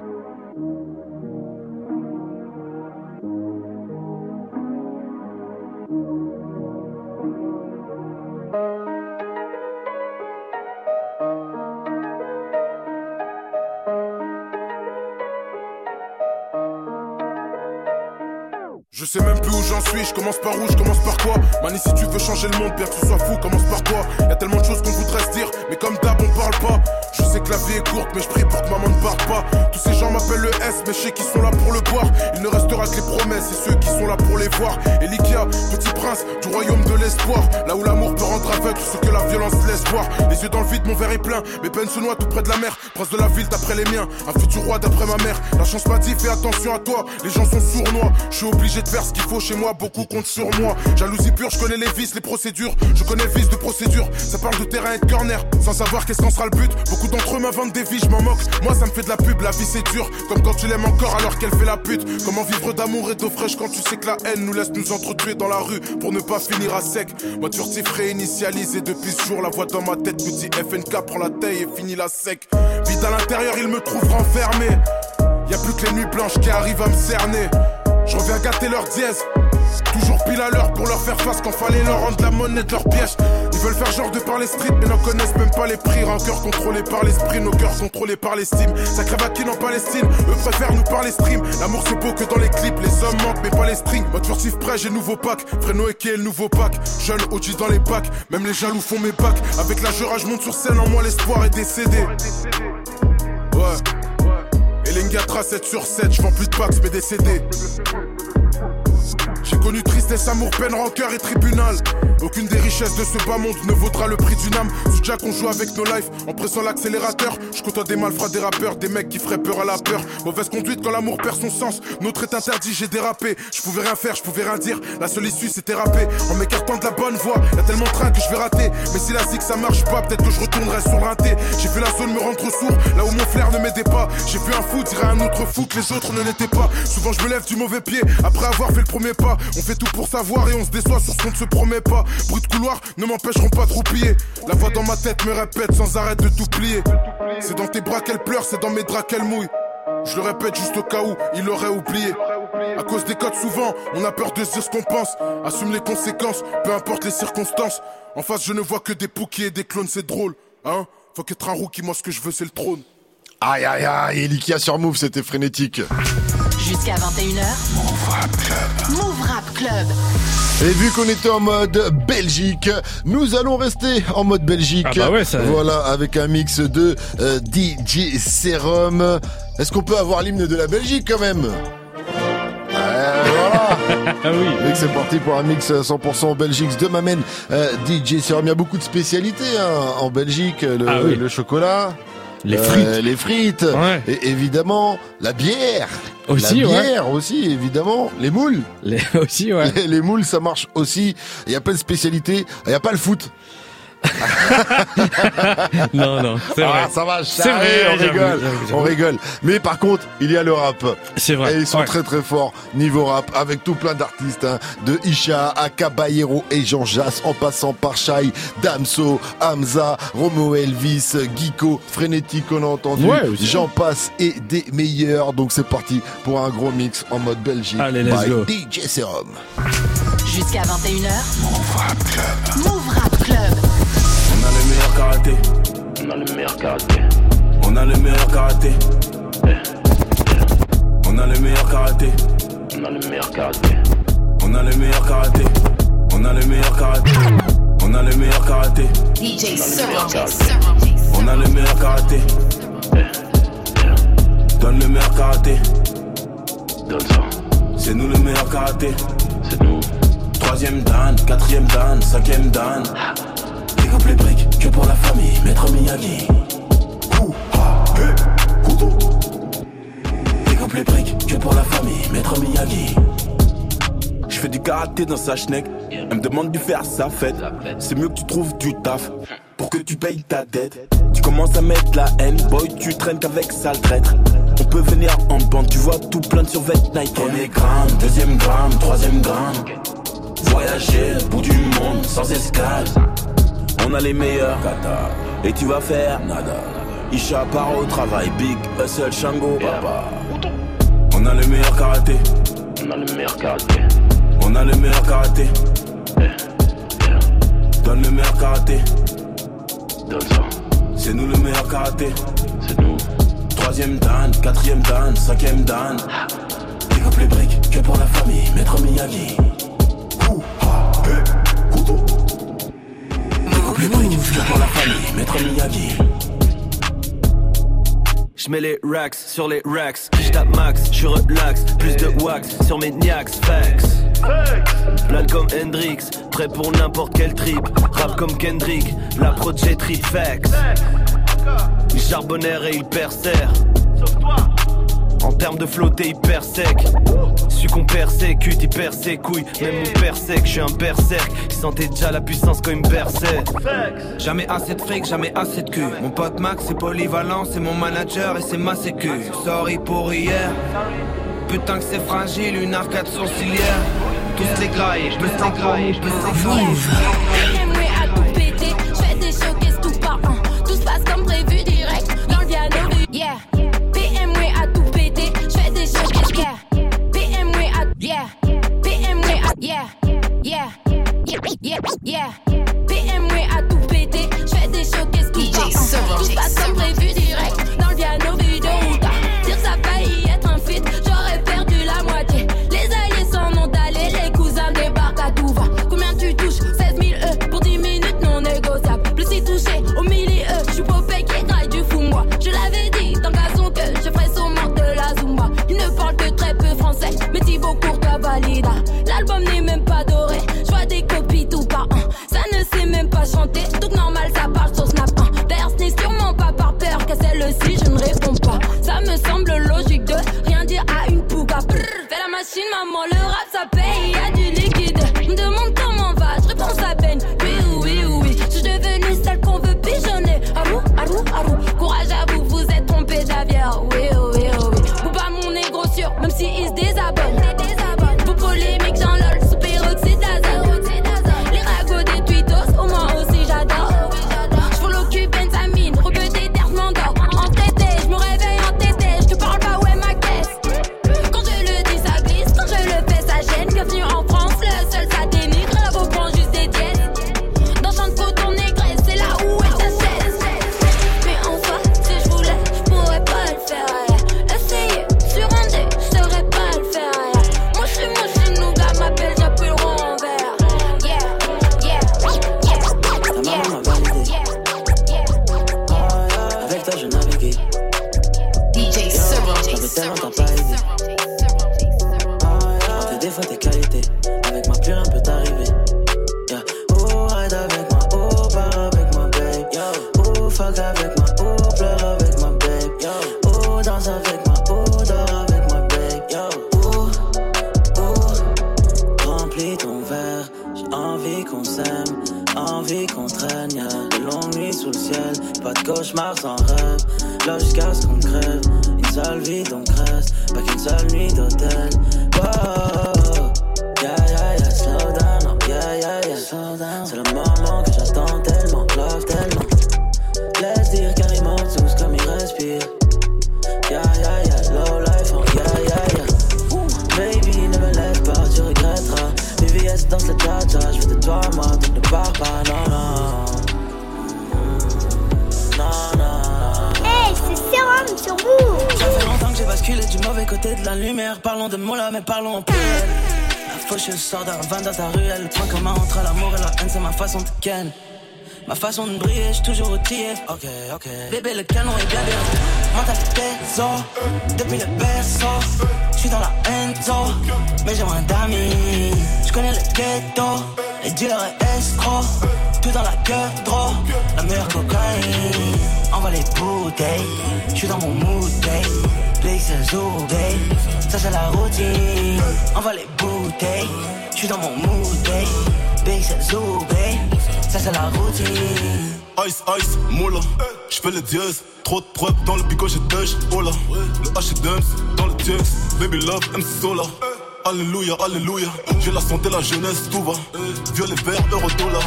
Speaker 22: Sais même plus où j'en suis, je commence par où, je commence par quoi? Mani si tu veux changer le monde, bien que tu sois fou, commence par quoi Y a tellement de choses qu'on voudrait se dire, mais comme d'hab on parle pas que la vie est courte, mais je prie pour que maman ne parte pas Tous ces gens m'appellent le S, mais je sais qu'ils sont là pour le boire Il ne restera que les promesses et ceux qui sont là pour les voir Elikia, petit prince du royaume de l'espoir Là où l'amour peut rendre aveugle ce que la violence laisse voir Les yeux dans le vide, mon verre est plein, mes peines se noient tout près de la mer Prince de la ville d'après les miens, un futur roi d'après ma mère La chance m'a dit fais attention à toi, les gens sont sournois Je suis obligé de faire ce qu'il faut chez moi, beaucoup comptent sur moi. Jalousie pure, je connais les vices, les procédures. Je connais le vice de procédure. Ça parle de terrain et de corner. Sans savoir qu'est-ce qu'en sera le but. Beaucoup d'entre eux m'inventent des vies, je m'en moque. Moi, ça me fait de la pub, la vie c'est dur. Comme quand tu l'aimes encore alors qu'elle fait la pute. Comment vivre d'amour et d'eau fraîche quand tu sais que la haine nous laisse nous entretuer dans la rue pour ne pas finir à sec. Moi, furtif réinitialisé depuis ce jour. La voix dans ma tête me dit FNK, prends la taille et finis la sec. Vite à l'intérieur, il me trouve renfermé. Y a plus que les nuits blanches qui arrivent à me cerner. Je reviens gâter leur dièse. Toujours pile à l'heure pour leur faire face quand fallait leur rendre la monnaie de leur piège. Ils veulent faire genre de par les mais n'en connaissent même pas les prix. Rancœur contrôlé par l'esprit, nos cœurs contrôlés par l'estime. Sacré vaquine en Palestine, eux préfèrent nous parler stream. L'amour c'est beau que dans les clips, les hommes manquent mais pas les strings. Mode furtif prêt, j'ai nouveau pack. Fréno et qui est le nouveau pack? Jeune OG dans les packs, même les jaloux font mes packs. Avec la jura, je monte sur scène, en moi l'espoir est décédé. Ouais. Et Lingatra 7 sur 7, je vends plus de packs mais décédé. J'ai connu tristesse, amour, peine, rancœur et tribunal. Aucune des richesses de ce bas monde ne vaudra le prix d'une âme. Sous Jack, on joue avec nos lives en pressant l'accélérateur. Je côtoie des malfrats, des rappeurs, des mecs qui feraient peur à la peur. Mauvaise conduite quand l'amour perd son sens. Notre est interdit, j'ai dérapé. Je pouvais rien faire, je pouvais rien dire. La seule issue c'était rapper. En m'écartant de la bonne voie, y'a tellement de train que je vais rater. Mais si la zig ça marche pas, peut-être que je retournerai sur l'inté. J'ai vu la zone me rendre sourd, là où mon flair ne m'aidait pas. J'ai vu un fou dire à un autre fou que les autres ne l'étaient pas. Souvent je me lève du mauvais pied après avoir fait le premier pas. On fait tout pour savoir et on se déçoit sur ce qu'on ne se promet pas. Bruit de couloir ne m'empêcheront pas de roupiller. La voix dans ma tête me répète sans arrêt de tout plier. C'est dans tes bras qu'elle pleure, c'est dans mes draps qu'elle mouille. Je le répète juste au cas où il aurait oublié. À cause des codes, souvent, on a peur de dire ce qu'on pense. Assume les conséquences, peu importe les circonstances. En face, je ne vois que des poukies et des clones, c'est drôle. Hein Faut qu'être un rookie, moi ce que je veux, c'est le trône.
Speaker 2: Aïe aïe aïe, Elikia sur Move, c'était frénétique.
Speaker 1: Jusqu'à 21h.
Speaker 2: Move Rap Club.
Speaker 1: Move Rap Club.
Speaker 2: Et vu qu'on était en mode Belgique, nous allons rester en mode Belgique.
Speaker 6: Ah bah ouais, ça-
Speaker 2: Voilà, avec un mix de euh, DJ Serum. Est-ce qu'on peut avoir l'hymne de la Belgique quand même? Euh, voilà.
Speaker 6: Ah oui.
Speaker 2: Et c'est parti pour un mix 100% Belgique de Mamen euh, DJ Serum. Il y a beaucoup de spécialités hein, en Belgique. Le,
Speaker 6: Ah oui.
Speaker 2: le chocolat.
Speaker 6: Les
Speaker 2: euh,
Speaker 6: frites.
Speaker 2: les frites.
Speaker 6: Ouais.
Speaker 2: Et évidemment, la bière.
Speaker 6: Aussi,
Speaker 2: la
Speaker 6: ouais.
Speaker 2: bière aussi, évidemment. Les moules.
Speaker 6: Les, aussi, ouais.
Speaker 2: Les, les moules, ça marche aussi. Il y a plein de spécialités. Il n'y a pas le foot.
Speaker 6: Non, non, c'est
Speaker 2: Ah,
Speaker 6: vrai.
Speaker 2: ça va,
Speaker 6: C'est
Speaker 2: ça
Speaker 6: vrai,
Speaker 2: on rigole. On rigole. Mais par contre, il y a le rap.
Speaker 6: C'est vrai.
Speaker 2: Et ils sont
Speaker 6: Ouais.
Speaker 2: très très forts niveau rap avec tout plein d'artistes. hein. De Isha à Caballero et Jean Jass en passant par Shai, Damso, Hamza, Romo Elvis, Geeko, Frénétique on a entendu.
Speaker 6: Ouais.
Speaker 2: J'en passe et des meilleurs. Donc c'est parti pour un gros mix en mode Belgique.
Speaker 6: Allez, let's
Speaker 2: by
Speaker 6: go.
Speaker 2: DJ Serum.
Speaker 1: Jusqu'à 21h. Move Rap Club. Move Rap Club
Speaker 12: a le meilleur karaté. On a le meilleur karaté. On a le meilleur karaté. On a le meilleur karaté. On a le meilleur karaté. On a le meilleur karaté. On a le meilleur karaté. On a le meilleur karaté.
Speaker 1: DJ
Speaker 12: On a le meilleur karaté. Donne le meilleur karaté. Donne ça. C'est nous le meilleur karaté. C'est nous. Troisième dan, quatrième dan, cinquième dan. Pick up les briques, que pour la famille, maître Miyagi. Pick ah, up les briques, que pour la famille, maître Miyagi. Je fais du karaté dans sa schneck. Elle me demande de faire sa fête. C'est mieux que tu trouves du taf pour que tu payes ta dette.
Speaker 23: Tu commences à mettre la haine, boy, tu traînes qu'avec sale traître. On peut venir en bande, tu vois tout plein de survêtements Nike.
Speaker 24: Premier gramme, deuxième gramme, troisième gramme. Voyager, bout du monde, sans escale.
Speaker 23: On a les meilleurs. Qatar. Et tu vas faire nada. Isha part au travail. Big Hustle Shango. On a le meilleur karaté.
Speaker 24: On a le meilleur karaté.
Speaker 23: On a le meilleur karaté. Donne le meilleur karaté.
Speaker 24: Donne ça.
Speaker 23: C'est nous le meilleur karaté.
Speaker 24: C'est nous.
Speaker 23: Troisième dan, quatrième dan, cinquième dan.
Speaker 24: Décope les briques que pour la famille, maître Miyagi.
Speaker 23: Ouh. le truc, je dans la famille, maître Miyagi. Je mets les racks sur les racks, je tape max, je relax, plus de wax sur mes niax, fax. Plan comme Hendrix, prêt pour n'importe quel trip, rap comme Kendrick, la prod j'ai trip fax. Ils charbonnèrent et ils percèrent. Sauf toi en termes de flotté hyper sec. Su qu'on persécute, il perd ses couilles. Même mon père sec, je suis un berserk. Il sentait déjà la puissance quand il me berçait.
Speaker 25: Jamais assez de fric, jamais assez de cul. Mon pote Max c'est polyvalent, c'est mon manager et c'est ma sécu. Sorry pour hier. Putain que c'est fragile, une arcade sourcilière. Tous les grailles, je
Speaker 15: peux s'en
Speaker 26: sors d'un van dans ta ruelle. point commun entre l'amour et la haine, c'est ma façon de ken. Ma façon de briller, j'suis toujours au tiers. Ok, ok. Bébé, le canon est bien bien. Mentalité depuis le berceau. J'suis dans la Enzo, mais j'ai moins d'amis. J'connais le ghetto, les dealers et escrocs. Tout dans la gueule, trop, la meilleure cocaïne. Envoie les bouteilles, j'suis dans mon mood, day. Blix, Zoubé, ça c'est la routine. Envoie les day. J'suis dans mon mood, day. Big, c'est zoo. Ça, c'est la routine.
Speaker 22: Ice, ice, moula.
Speaker 13: J'fais le dièse. Trop de preuves dans le bigot, j'ai tèche. Oh. Le H dans le dièse. Baby love, MC Sola. Alléluia, alléluia. J'ai la santé, la jeunesse, tout va. Violet, vert, euro, dollar.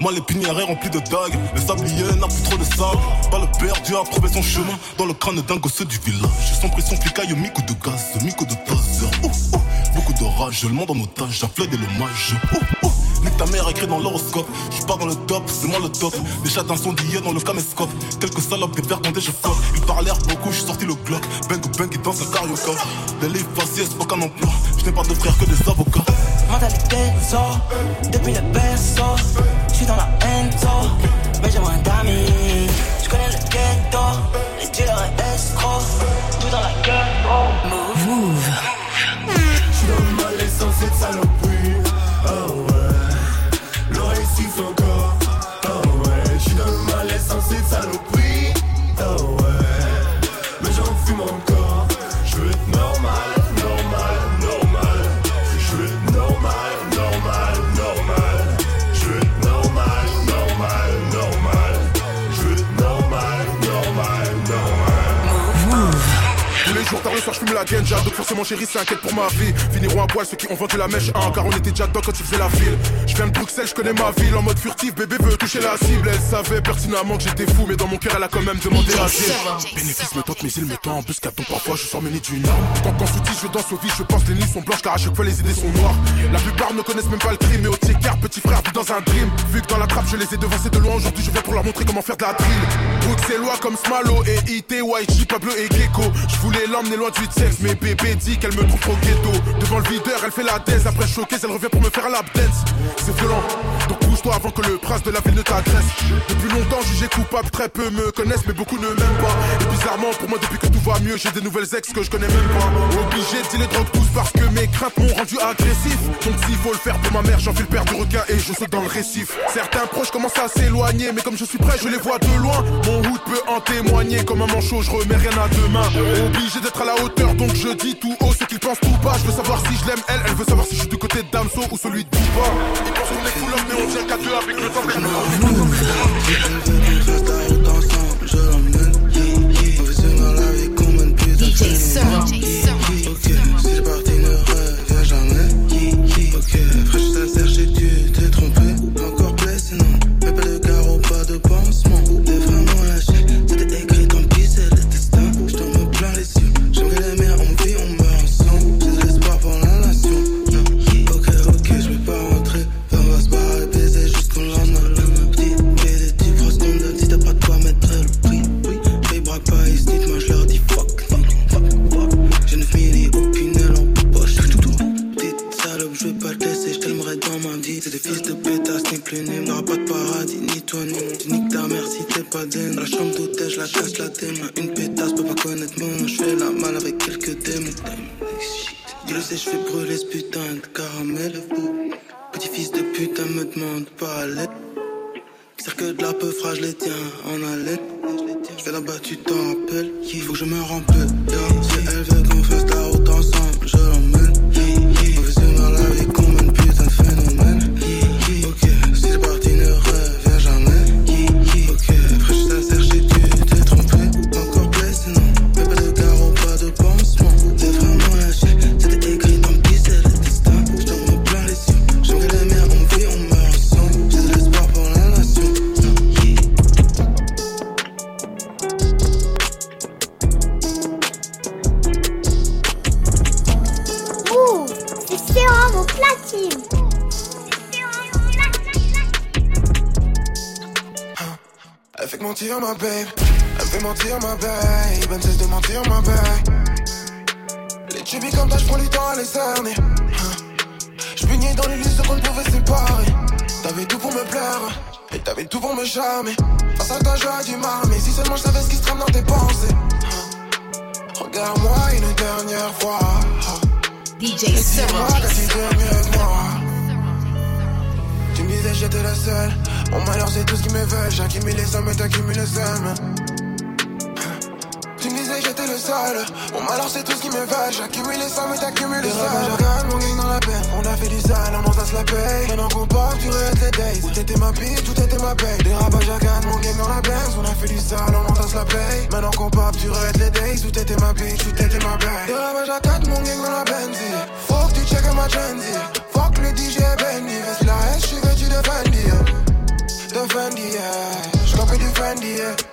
Speaker 13: Moi, l'épinière est remplie de dagues. Le sablier n'a plus trop de sable. Pas le père, Dieu a trouvé son chemin. Dans le crâne d'un gosse du village. J'ai son pression, flicaille, mico de gaz, mico de taser. Beaucoup de rage, le monde en otage. J'afflais des l'hommage. Nique ta mère écrit dans l'horoscope. Je pars dans le top, c'est moi le top. Des chats sont d'hier dans le caméscope. Quelques salopes, des verres quand je fuck. Ils parlèrent beaucoup, je sorti le Glock. Bang bang, ils dansent un carioca. Des livres faciès, aucun emploi. Je n'ai pas de frères que des avocats.
Speaker 26: Mentalité sort depuis le berceau. Je suis dans la Enzo, mais j'ai moins d'amis. Je connais le ghetto, les dealers et escrocs. Tout dans la gueule, Move,
Speaker 22: mal essence de saloperie.
Speaker 19: Soir je fume la ganja Donc forcément chérie s'inquiète pour ma vie. Finiront à poil ceux qui ont vendu la mèche 1 Car on était déjà dedans quand ils faisaient la file Je viens de Bruxelles, je connais ma ville En mode furtif, bébé veut toucher la cible. Elle savait pertinemment que j'étais fou Mais dans mon cœur elle a quand même demandé asile Bénéfice me tente mais il me tend En qu'à ton parfois je sors mené d'une arme. Quand quand dit je danse au vide Je pense les nuits sont blanches car à chaque fois les idées sont noires. La plupart ne connaissent même pas le crime Mais au car petit frère vit dans un dream. Vu que dans la trappe je les ai devancés de loin Aujourd'hui je viens pour leur montrer comment faire de la drill. Bruxellois comme Smalo et IT, YG, Pablo et Gecko. Je voulais l'emmener loin du sexe Mais bébé dit qu'elle me trouve trop ghetto. Devant le videur elle fait la thèse. Après choquée elle revient pour me faire lap dance. C'est violent. Donc bouge-toi avant que le prince de la ville ne t'agresse Depuis longtemps jugé coupable Très peu me connaissent mais beaucoup ne m'aiment pas. Et bizarrement pour moi depuis que tout va mieux J'ai des nouvelles ex que je connais même pas. Obligé de les drogues tous parce que mes craintes m'ont rendu agressif. Donc s'il faut le faire pour ma mère J'enfile le père du requin et je saute dans le récif. Certains proches commencent à s'éloigner Mais comme je suis prêt je les vois de loin. Mon hood peut en témoigner. Comme un manchot je remets rien à demain. Obligé d'être à la hauteur donc je dis tout haut ce qu'ils pensent tout bas Je veux savoir si je l'aime elle Elle veut savoir si je suis du côté Damso ou celui de Duba qu'on est mais on tient qu'à deux avec le temps
Speaker 21: Face à toi j'aurais du Mais si seulement je savais ce qui se trame dans tes pensées. Regarde-moi une dernière fois.
Speaker 27: DJ
Speaker 21: Et dis-moi que tu veux mieux que moi. Tu me disais j'étais la seule Mon malheur c'est tout ce qui me veut. J'accumule les sommes et t'accumules me disais seul Mon malheur c'est tout ce qui me veut J'accumule les sommes et t'accumules les Je regarde mon gang dans la peine On a fait du sale, on en se la paye Maintenant qu'on part tu être les days. Tout était ma bille, tout était ma paye. Des à canne, mon gang dans la Benz. On a fait du sale, on entasse la paye. Maintenant qu'on pop, tu regrettes les days. Tout était ma bille, tout était ma paye. Des à quatre, mon gang dans la Benz. Faut que tu check ma trendy. Fuck le DJ Benny. Vas-y la haine, j'suis vêtu de Fendi. De Fendi, yeah. J'copie du Fendi, yeah.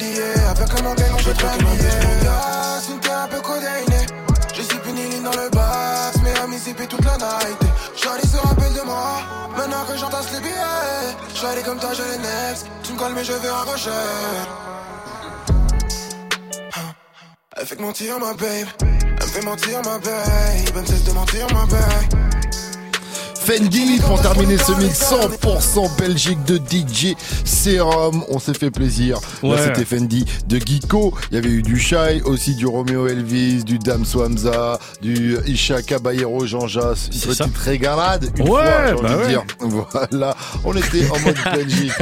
Speaker 21: Yeah. Avec un gang, on yeah. C'est une terre un peu codéinée. Je suis puni dans le bac, mes amis zippé toute la night. Charlie se rappelle de moi, maintenant que j'entasse les billets. Charlie comme toi, je les next. Tu me colles, mais je vais raccrocher. Elle fait que mentir, ma babe. Elle me fait mentir, ma babe. Elle me cesse de mentir, ma babe.
Speaker 2: Fendi pour terminer ce mix 100% Belgique de DJ Serum. On s'est fait plaisir. Là,
Speaker 6: Ouais.
Speaker 2: c'était Fendi de Geeko. Il y avait eu du Shai, aussi du Romeo Elvis, du Dam Swamza, du Isha Caballero Jean Jas. Une
Speaker 6: C'est ça.
Speaker 2: petite régalade. Une
Speaker 6: Ouais,
Speaker 2: fois, j'ai envie
Speaker 6: bah
Speaker 2: de
Speaker 6: ouais.
Speaker 2: dire. Voilà. On était en mode Belgique.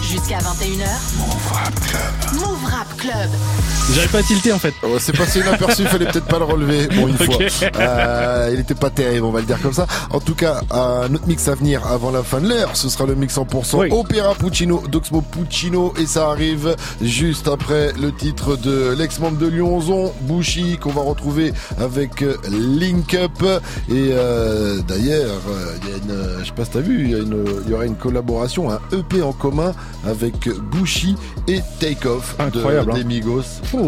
Speaker 1: Jusqu'à 21h. Move Rap Club.
Speaker 6: J'avais pas tilté en fait.
Speaker 2: C'est passé inaperçu, il fallait peut-être pas le relever. Bon, une fois. Euh, il était pas terrible, on va le dire comme ça. En tout cas, un autre mix à venir avant la fin de l'heure, ce sera le mix 100%
Speaker 6: Oui.
Speaker 2: Opéra Puccino, d'Oxmo Puccino, et ça arrive juste après le titre de l'ex-membre de Lyonzon, Bushi, qu'on va retrouver avec euh, Link Up. Et euh, d'ailleurs, il y a une, je sais pas si t'as vu, il y, a une- il y aura une collaboration, un EP en commun avec Bushi et Take Off de,
Speaker 6: Incroyable, hein.
Speaker 2: des Migos.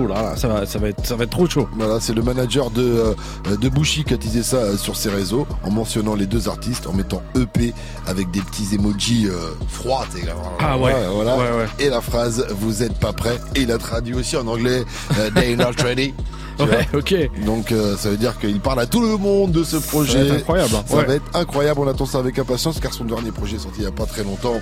Speaker 6: Là là, ça va, ça va être, ça va être trop chaud.
Speaker 2: Voilà, c'est le manager de, euh, de Bushi qui a teasé ça euh, sur ses réseaux en mentionnant les deux artistes, en mettant EP avec des petits emojis euh, froids.
Speaker 6: Ah ouais.
Speaker 2: voilà.
Speaker 6: Ouais, ouais.
Speaker 2: Et la phrase Vous êtes pas prêt Et il a traduit aussi en anglais euh, They not ready.
Speaker 6: Ouais, ok.
Speaker 2: Donc euh, ça veut dire qu'il parle à tout le monde de ce projet.
Speaker 6: va être incroyable, hein.
Speaker 2: Ça
Speaker 6: Ouais.
Speaker 2: va être incroyable. On attend ça avec impatience car son dernier projet est sorti il y a pas très longtemps.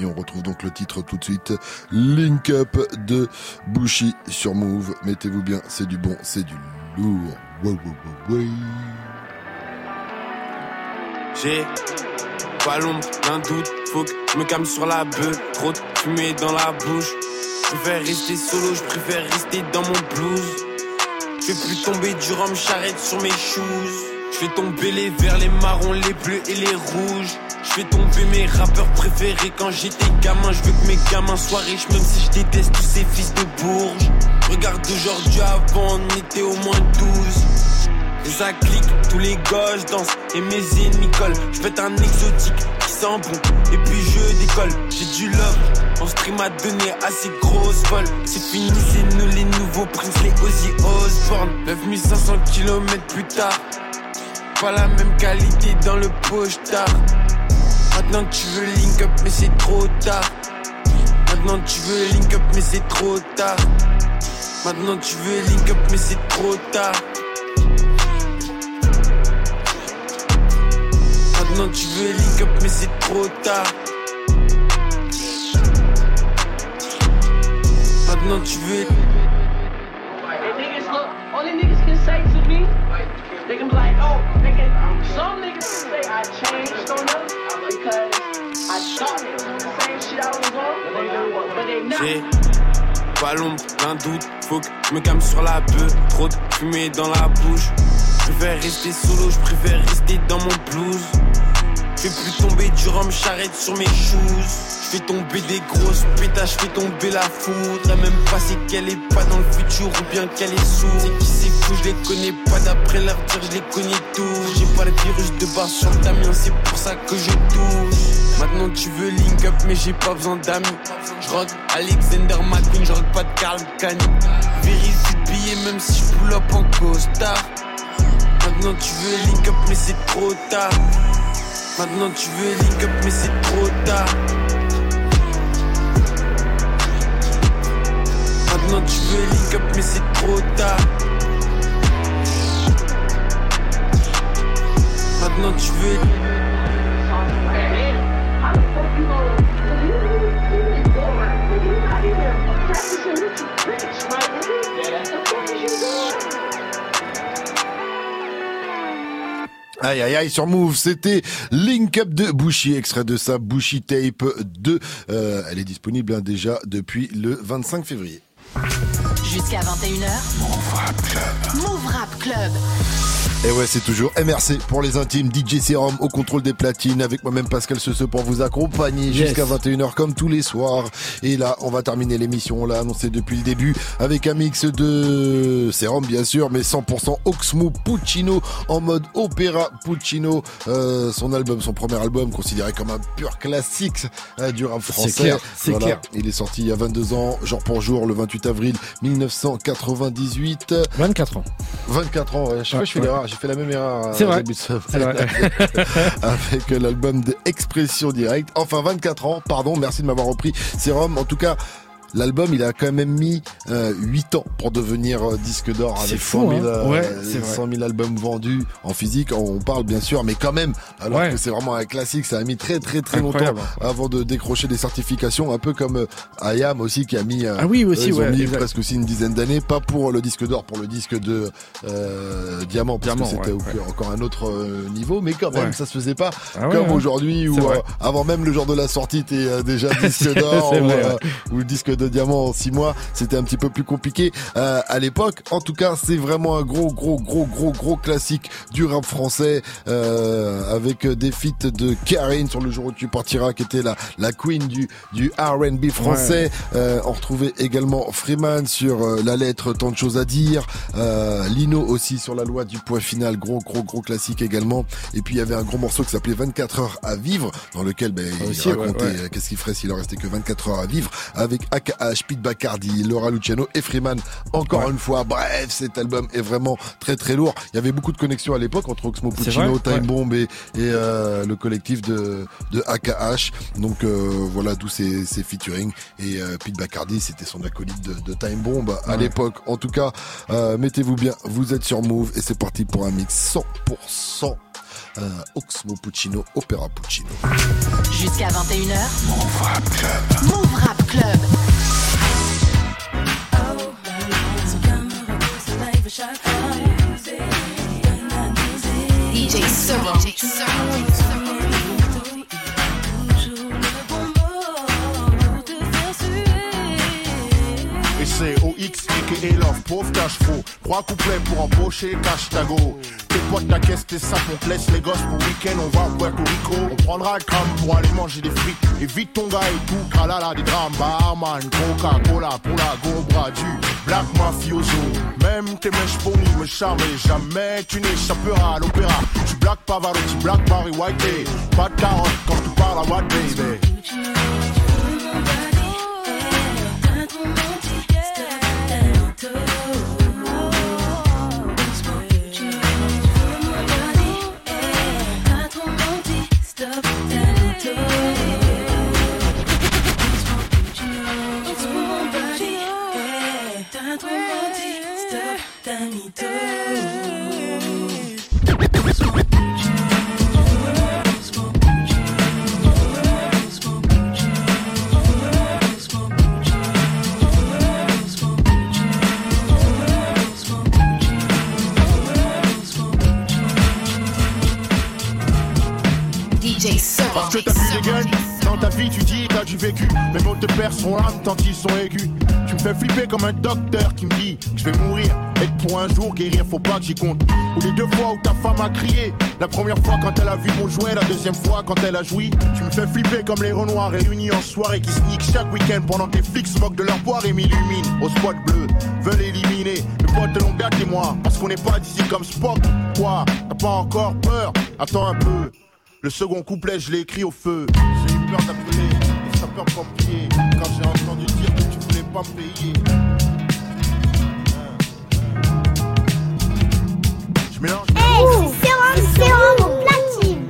Speaker 2: Et on retrouve donc le titre tout de suite. Link Up de Bushi sur Move. Mettez-vous bien, c'est du bon, c'est du lourd. Ouais, ouais, ouais.
Speaker 28: J'ai pas l'ombre d'un doute, faut que je me calme sur la bœuf. Trop de fumée dans la bouche. Je préfère rester solo, je préfère rester dans mon blues. Je fais plus tomber du rhum charrette sur mes shoes. Je fais tomber les verts, les marrons, les bleus et les rouges. Je fais tomber mes rappeurs préférés quand j'étais gamin. Je veux que mes gamins soient riches, même si je déteste tous ces fils de bourges. Regarde aujourd'hui, avant on était au moins 12. Et ça clique, tous les gauches dansent et mes ennemis collent. Je être un exotique qui sent bon et puis je décolle. J'ai du love, on stream a donné assez grosse vol. C'est fini, c'est nous les nouveaux princes, les Ozzy Osbourne. 9500 km plus tard, pas la même qualité dans le poche-tard. Maintenant tu veux link up, mais c'est trop tard. Maintenant tu veux link up, mais c'est trop tard. Maintenant tu veux link up, mais c'est trop tard. Maintenant tu veux link up mais c'est trop tard Maintenant tu veux
Speaker 29: niggas can say to me, they can be like, oh, they can, some niggas can say I changed on because
Speaker 28: pas l'ombre d'un doute Faut que je me calme sur la bœuf Trop de fumée dans la bouche. Je préfère rester solo, je préfère rester dans mon blues fais plus tomber du rhum charrette sur mes shoes Je fais tomber des grosses pétages, je fais tomber la foudre. Elle même pas c'est qu'elle est pas dans le futur ou bien qu'elle est sourde. C'est qui c'est fou, je les connais pas. D'après leur dire, je les connais tous. J'ai pas le virus de base sur le tamiens, c'est pour ça que je touche. Maintenant tu veux link up mais j'ai pas besoin d'amis. Je rock Alexander McQueen, je rock pas de Carl Kani Vérifie le billet même si je pull up en costard. Maintenant tu veux link up mais c'est trop tard Maintenant tu veux link mais c'est trop tard. Maintenant tu veux link mais c'est trop tard. Maintenant tu veux
Speaker 2: Aïe aïe aïe sur Move, c'était Link Up de Bushi, extrait de sa Bushi Tape 2. Euh, elle est disponible hein, déjà depuis le 25 février.
Speaker 1: Jusqu'à 21h. Move Rap Club. Move Rap Club.
Speaker 2: Et ouais, c'est toujours MRC pour les intimes, DJ Serum au contrôle des platines, avec moi-même Pascal Sece pour vous accompagner
Speaker 6: Yes.
Speaker 2: jusqu'à 21h comme tous les soirs. Et là, on va terminer l'émission, on l'a annoncé depuis le début, avec un mix de Serum bien sûr, mais 100% Oxmo Puccino en mode opéra Puccino. Euh, son album, son premier album, considéré comme un pur classique euh, du rap français.
Speaker 6: clair, c'est clair.
Speaker 2: Il est sorti il y a 22 ans, jour pour jour, le 28 avril 1998.
Speaker 6: 24 ans.
Speaker 2: 24 ans, ouais. Je sais pas,
Speaker 6: Ouais,
Speaker 2: je fais
Speaker 6: ouais.
Speaker 2: J'ai fait la même erreur. euh,
Speaker 6: C'est vrai. vrai.
Speaker 2: Avec euh, l'album de Expression Directe. Enfin, 24 ans, pardon, merci de m'avoir repris. Sérum, en tout cas. L'album, il a quand même mis euh, 8 ans pour devenir euh, disque d'or avec
Speaker 6: fou,
Speaker 2: 100 000,
Speaker 6: hein.
Speaker 2: euh,
Speaker 6: Ouais, c'est vrai.
Speaker 2: 100 000 albums vendus en physique. On parle bien sûr, mais quand même, alors
Speaker 6: Ouais.
Speaker 2: que c'est vraiment un classique, ça a mis très très très
Speaker 6: Incroyable.
Speaker 2: longtemps avant de décrocher des certifications, un peu comme euh, IAM aussi qui a mis, euh,
Speaker 6: Ah oui, aussi,
Speaker 2: ils ont
Speaker 6: ouais,
Speaker 2: mis presque aussi une dizaine d'années, pas pour le disque d'or, pour le disque de euh, diamant, parce
Speaker 6: Diamant,
Speaker 2: que c'était encore un autre euh, niveau, mais quand même, ça se faisait pas
Speaker 6: Ah
Speaker 2: comme aujourd'hui où euh, avant même le jour de la sortie, t'es euh, déjà disque d'or ou, euh, ou le disque de diamant en six mois, c'était un petit peu plus compliqué euh, à l'époque. En tout cas, c'est vraiment un gros, gros, gros, gros, gros classique du rap français euh, avec des feats de Karine sur le jour où tu partiras, qui était la la queen du du R&B français. Euh, on retrouvait également Freeman sur euh, la lettre, tant de choses à dire. Euh, Lino aussi sur la loi du point final, gros, gros, gros classique également. Et puis il y avait un gros morceau qui s'appelait 24 heures à vivre, dans lequel ben, il
Speaker 6: Aussi,
Speaker 2: racontait
Speaker 6: ouais.
Speaker 2: euh, qu'est-ce qu'il ferait s'il en restait que 24 heures à vivre, avec AKH, Pete Bacardi, Laura Luciano et Freeman. Encore une fois, bref, cet album est vraiment très très lourd. Il y avait beaucoup de connexions à l'époque entre Oxmo Puccino, Time
Speaker 6: ouais.
Speaker 2: Bomb et, et, euh, le collectif de, de AKH. Donc euh, voilà, d'où ces, ces featuring. Et euh, Pete Bacardi, c'était son acolyte de, de Time Bomb à
Speaker 6: Ouais.
Speaker 2: l'époque. En tout cas, mettez-vous bien, vous êtes sur Move et c'est parti pour un mix 100% euh, Oxmo Puccino, Opéra Puccino.
Speaker 1: Jusqu'à 21h. Move Rap Club. Move Rap Club. DJ Serum.
Speaker 4: Et OX aka Love, pauvre cash faux. Trois couplets pour embaucher cash tago. Tes potes, ta caisse, tes sapes, on te les gosses pour week-end, on va à Puerto Rico. On prendra le tram pour aller manger des frites. Évite ton gars et tout, kalala, des drames, barman, Coca-Cola pour la gobra du Black Mafioso. Même tes mèches ponies me charment et jamais tu n'échapperas à l'opéra. Tu Black Pavarotti, Black Barry White, pas de carotte quand tu parles à What Baby. Parce que t'as vu des gueules Dans ta vie tu dis t'as du vécu. Mes mots te perdent son âme tant ils sont aigus. Tu me fais flipper comme un docteur qui me dit que je vais mourir pour un jour guérir faut pas que j'y compte. Ou les deux fois où ta femme a crié. La première fois quand elle a vu mon jouet La deuxième fois quand elle a joui. Tu me fais flipper comme les renoirs réunis en soirée Qui sneak chaque week-end pendant que les flics se moquent de leur boire Et m'illuminent au spot bleu. Veulent éliminer le pote de longue date et moi. Parce qu'on n'est pas d'ici comme Spock. Quoi? T'as pas encore peur? Attends un peu. Le second couplet, je l'ai écrit au feu. J'ai eu peur d'appeler les sapeurs-pompiers quand j'ai entendu dire que tu voulais pas me payer. Je mélange.
Speaker 10: Hey, c'est Serum, Serum au platine.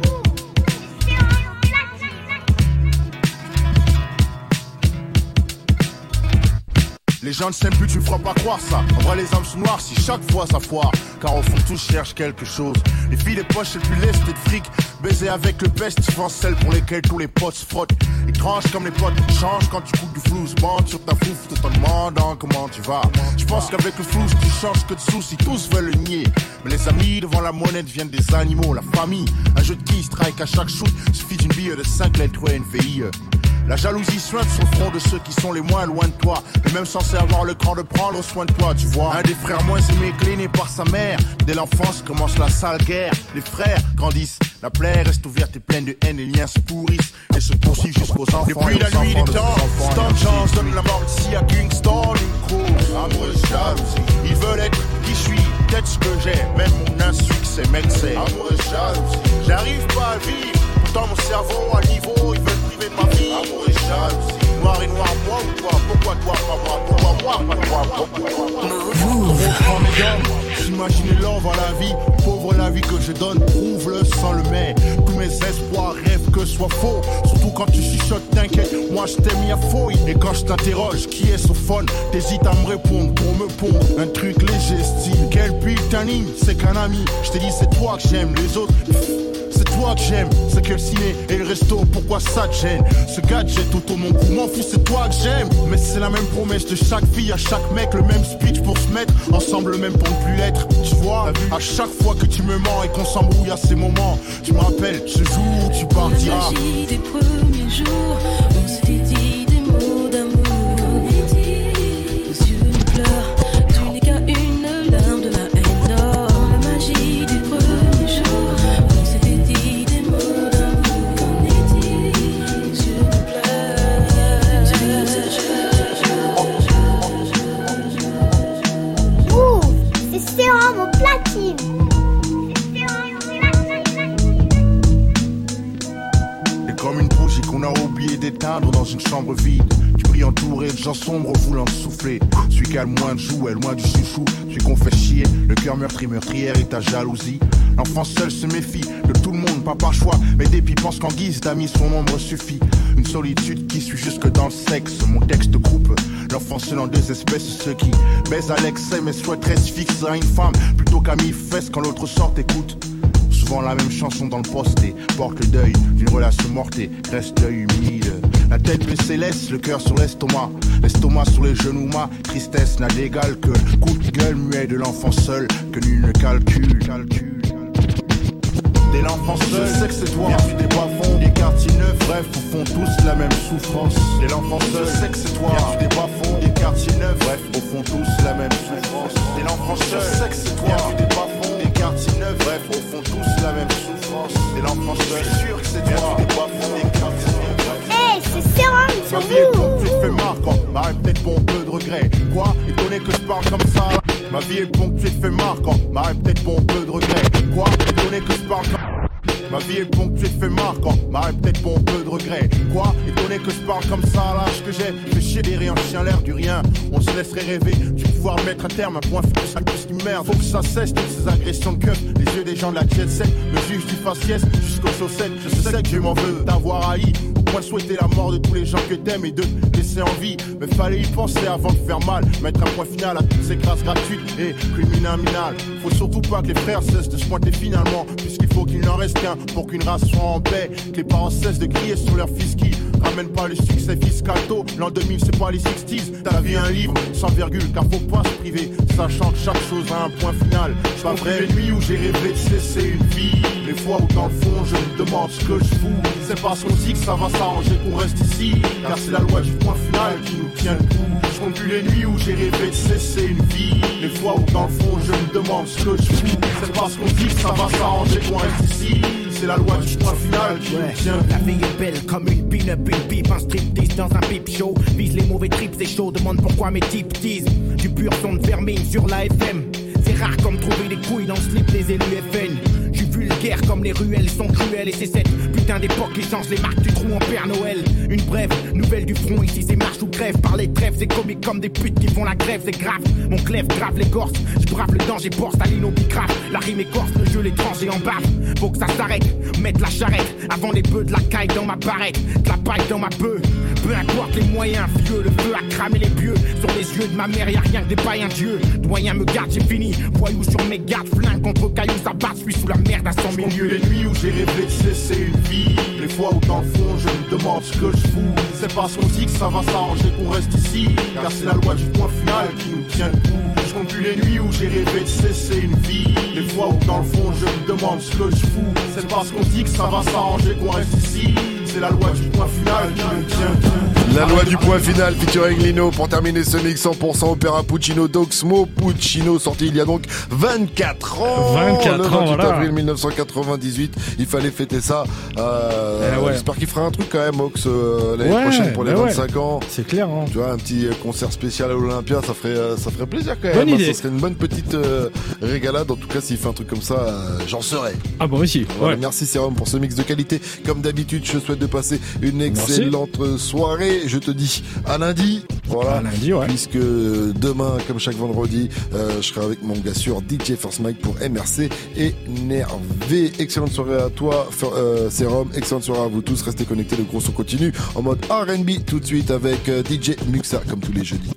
Speaker 4: Les gens ne s'aiment plus, tu me feras pas croire ça. En vrai, les âmes sont noires si chaque fois ça foire. Car au fond, tous cherchent quelque chose. Les filles, les poches, c'est plus lesté de fric. Baiser avec le best, pense celle pour lesquelles tous les potes se frottent. Étrange comme les potes changent quand tu coupes du flou. Bande sur ta fouf tout en demandant comment tu vas. Je pense qu'avec le flou, tu changes que de soucis. Tous veulent le nier. Mais les amis devant la monnaie deviennent des animaux. La famille, un jeu de qui strike à chaque shoot. Suffit d'une bille de 5 lettres, ouais, une. La jalousie suinte sur le front de ceux qui sont les moins loin de toi. Mais même censé avoir le cran de prendre soin de toi, tu vois. Un des frères moins aimés, cléné par sa mère. Dès l'enfance commence la sale guerre. Les frères grandissent. La plaie reste ouverte et pleine de haine. Les liens se pourrissent et se poursuivent jusqu'aux enfants. Depuis la nuit des temps, Stan Chance donne la mort ici à Kingston. Une cour amoureuse jalousie. Ils veulent être qui je suis, peut-être ce que j'ai. Même mon insuccès, mec, c'est amoureuse jalousie. J'arrive pas à vivre. Pourtant mon cerveau à niveau, ils veulent priver de ma vie. Amoureuse jalousie. Noir et noir, moi ou toi Pourquoi toi, pas moi Pourquoi moi, pas toi Pourquoi toi j'imaginais l'or à la vie. Pauvre la vie que je donne, prouve-le sans le mais. Tous mes espoirs rêvent que ce soit faux. Surtout quand tu chuchotes, t'inquiète, moi je t'ai mis à fouille Et quand je t'interroge, qui est sophone T'hésites à me répondre pour me pondre. Un truc léger style, quel putain c'est qu'un ami. Je t'ai dit c'est toi que j'aime, les autres. c'est toi que j'aime, c'est que le ciné et le resto, pourquoi ça te gêne? Ce gadget autour mon cou, m'en fous, c'est toi que j'aime. Mais c'est la même promesse de chaque fille, à chaque mec, le même speech pour se mettre ensemble, même pour ne plus l'être. Tu vois, à chaque fois que tu me mens et qu'on s'embrouille à ces moments Je me rappelle ce jour où tu partiras.
Speaker 15: Des premiers dans
Speaker 4: une chambre vide. Tu pries entouré de gens sombres voulant souffler. Celui qui a le moins de jouets, loin du chouchou. Celui qu'on fait chier, le cœur meurtri, meurtrière et ta jalousie. L'enfant seul se méfie de tout le monde, pas par choix. Mais dépit pense qu'en guise d'amis, son ombre suffit. Une solitude qui suit jusque dans le sexe. Mon texte coupe l'enfant seul en deux espèces. Ceux qui baisent à l'excès mais souhaiteraient se fixer à une femme plutôt qu'à mi-fesse quand l'autre sort écoute. Souvent la même chanson dans le poste et porte le deuil d'une relation morte et reste humide. La tête baissée laisse le cœur sur l'estomac, l'estomac sur les genoux, ma tristesse n'a d'égal que le coup de gueule muet de l'enfant seul que nul ne calcule. calcule. Dès l'enfant seul, je sais que c'est toi. Viens des bas fonds, des quartiers neufs, bref, au fond tous la même souffrance. Dès l'enfant seul, je sais que c'est toi. Viens des bas fonds, des quartiers neufs, bref, au fond tous la même souffrance. Dès l'enfant seul, je sais que c'est toi. Viens des bas fonds, des quartiers neufs, bref, au fond tous la même souffrance. Dès l'enfant seul, je suis sûr que c'est toi. Des fonds, des.
Speaker 10: C'est sérum sur
Speaker 4: Ma vie est
Speaker 10: vous.
Speaker 4: bon, tu te fais marquant. M'arrête peut-être pour un peu de regret. Quoi? Étonné que je parle comme ça. Ma vie est bon, tu te fais marquant. M'arrête peut-être pour un peu de regret. Quoi? Étonné que je parle comme Ma vie est ponctuée de faits marquants, m'arrête peut-être pour un peu de regret. Quoi? Étonné que je parle comme ça à l'âge que j'ai, fais chier des rien, chien l'air du rien. On se laisserait rêver, du pouvoir mettre un terme, un point fixe à plus qui merde. Faut que ça cesse toutes ces agressions de keuf, les yeux des gens de la jet set, me juge du faciès jusqu'aux chaussettes. Je sais que je m'en veux d'avoir haï, au point de souhaiter la mort de tous les gens que t'aimes et de laisser en vie. Mais fallait y penser avant de faire mal, mettre un point final à toutes ces grâces gratuites et criminales. Faut surtout pas que les frères cessent de se pointer finalement, puisqu'il faut qu'il n'en reste qu'un pour qu'une race soit en paix. Que les parents cessent de crier sur leur fils qui ramène pas le succès fiscal tôt. L'an 2000, c'est pas les 60s. T'as la vie un livre sans virgule, car faut pas se priver, sachant que chaque chose a un point final. C'est pas vrai, les nuits où j'ai rêvé de cesser une vie. Les fois où dans le fond, je me demande ce que je fous. C'est parce qu'on dit que ça va s'arranger qu'on reste ici. Car c'est la loi du point final qui nous tient le coup. Je compte les nuits où j'ai rêvé de cesser une vie. Les fois où dans le fond, je me demande ce que je fous. C'est parce qu'on dit que ça va s'arranger qu'on reste ici. C'est la loi du point final qui nous tient le
Speaker 30: La vie est belle comme une pin-up, une pipe, un striptease dans un pipe show. Vise les mauvais trips, c'est chaud, demande pourquoi mes types disent. Du pur son de vermine sur la FM. C'est rare comme trouver des couilles dans le slip des élus FN. Je suis vulgaire comme les ruelles sont cruelles et c'est cette putain d'époque qui change les marques du trou en Père Noël. Une brève, nouvelle du front, ici c'est marche ou grève. Par les trêves, c'est comique comme des putes qui font la grève, c'est grave. Mon clève grave l'écorce, je brave le danger, borse, Staline au bicrave. La rime écorce, le jeu l'étranger en bave. Faut que ça s'arrête, mettre la charrette avant les bœufs de la caille dans ma barrette, de la paille dans ma bœuf. Peu importe les moyens, vieux, le feu a cramé les pieux. Sur les yeux de ma mère, y'a rien que des païens dieux. Doyen me garde, j'ai fini. Voyou sur mes gardes, flingue contre cailloux, ça bat, je suis sous la merde à 100
Speaker 4: Je
Speaker 30: 000
Speaker 4: compte plus
Speaker 30: lieues.
Speaker 4: les nuits où j'ai cesser une Les fois où dans le fond je me demande ce que je fous. C'est parce qu'on dit que ça va s'arranger qu'on reste ici. Car c'est la loi du point final qui nous tient le coup. Je compte plus les nuits où j'ai rêvé de cesser une vie. Les fois où dans le fond je me demande ce que je fous. C'est parce qu'on dit que ça va s'arranger qu'on reste ici. c'est la loi du point final qui me tient.
Speaker 2: La loi du point final featuring Lino pour terminer ce mix 100% opéra Puccino Doxmo Puccino sorti il y a donc 24 ans
Speaker 6: 24
Speaker 2: le
Speaker 6: ans,
Speaker 2: 28
Speaker 6: voilà.
Speaker 2: avril 1998 il fallait fêter ça euh,
Speaker 6: Eh ouais.
Speaker 2: j'espère qu'il fera un truc quand même Ox euh, l'année
Speaker 6: Ouais,
Speaker 2: prochaine pour les
Speaker 6: bah ouais.
Speaker 2: 25 ans
Speaker 6: c'est clair hein.
Speaker 2: tu vois un petit euh, concert spécial à l'Olympia ça ferait ça ferait plaisir quand même
Speaker 6: Bonne
Speaker 2: hein.
Speaker 6: idée.
Speaker 2: ça serait une bonne petite euh, régalade en tout cas s'il fait un truc comme ça j'en serai
Speaker 6: Ah bon aussi.
Speaker 2: voilà. Merci Serum pour ce mix de qualité. Comme d'habitude, je souhaite de passer une excellente soirée. Je te dis à lundi. Voilà.
Speaker 6: À lundi, ouais.
Speaker 2: Puisque demain, comme chaque vendredi, euh, je serai avec mon gars sur DJ First Mike pour MRC énervé. Excellente soirée à toi, euh, Serum. Excellente soirée à vous tous. Restez connectés. Le gros son continue en mode R&B tout de suite avec euh, DJ Muxa comme tous les jeudis.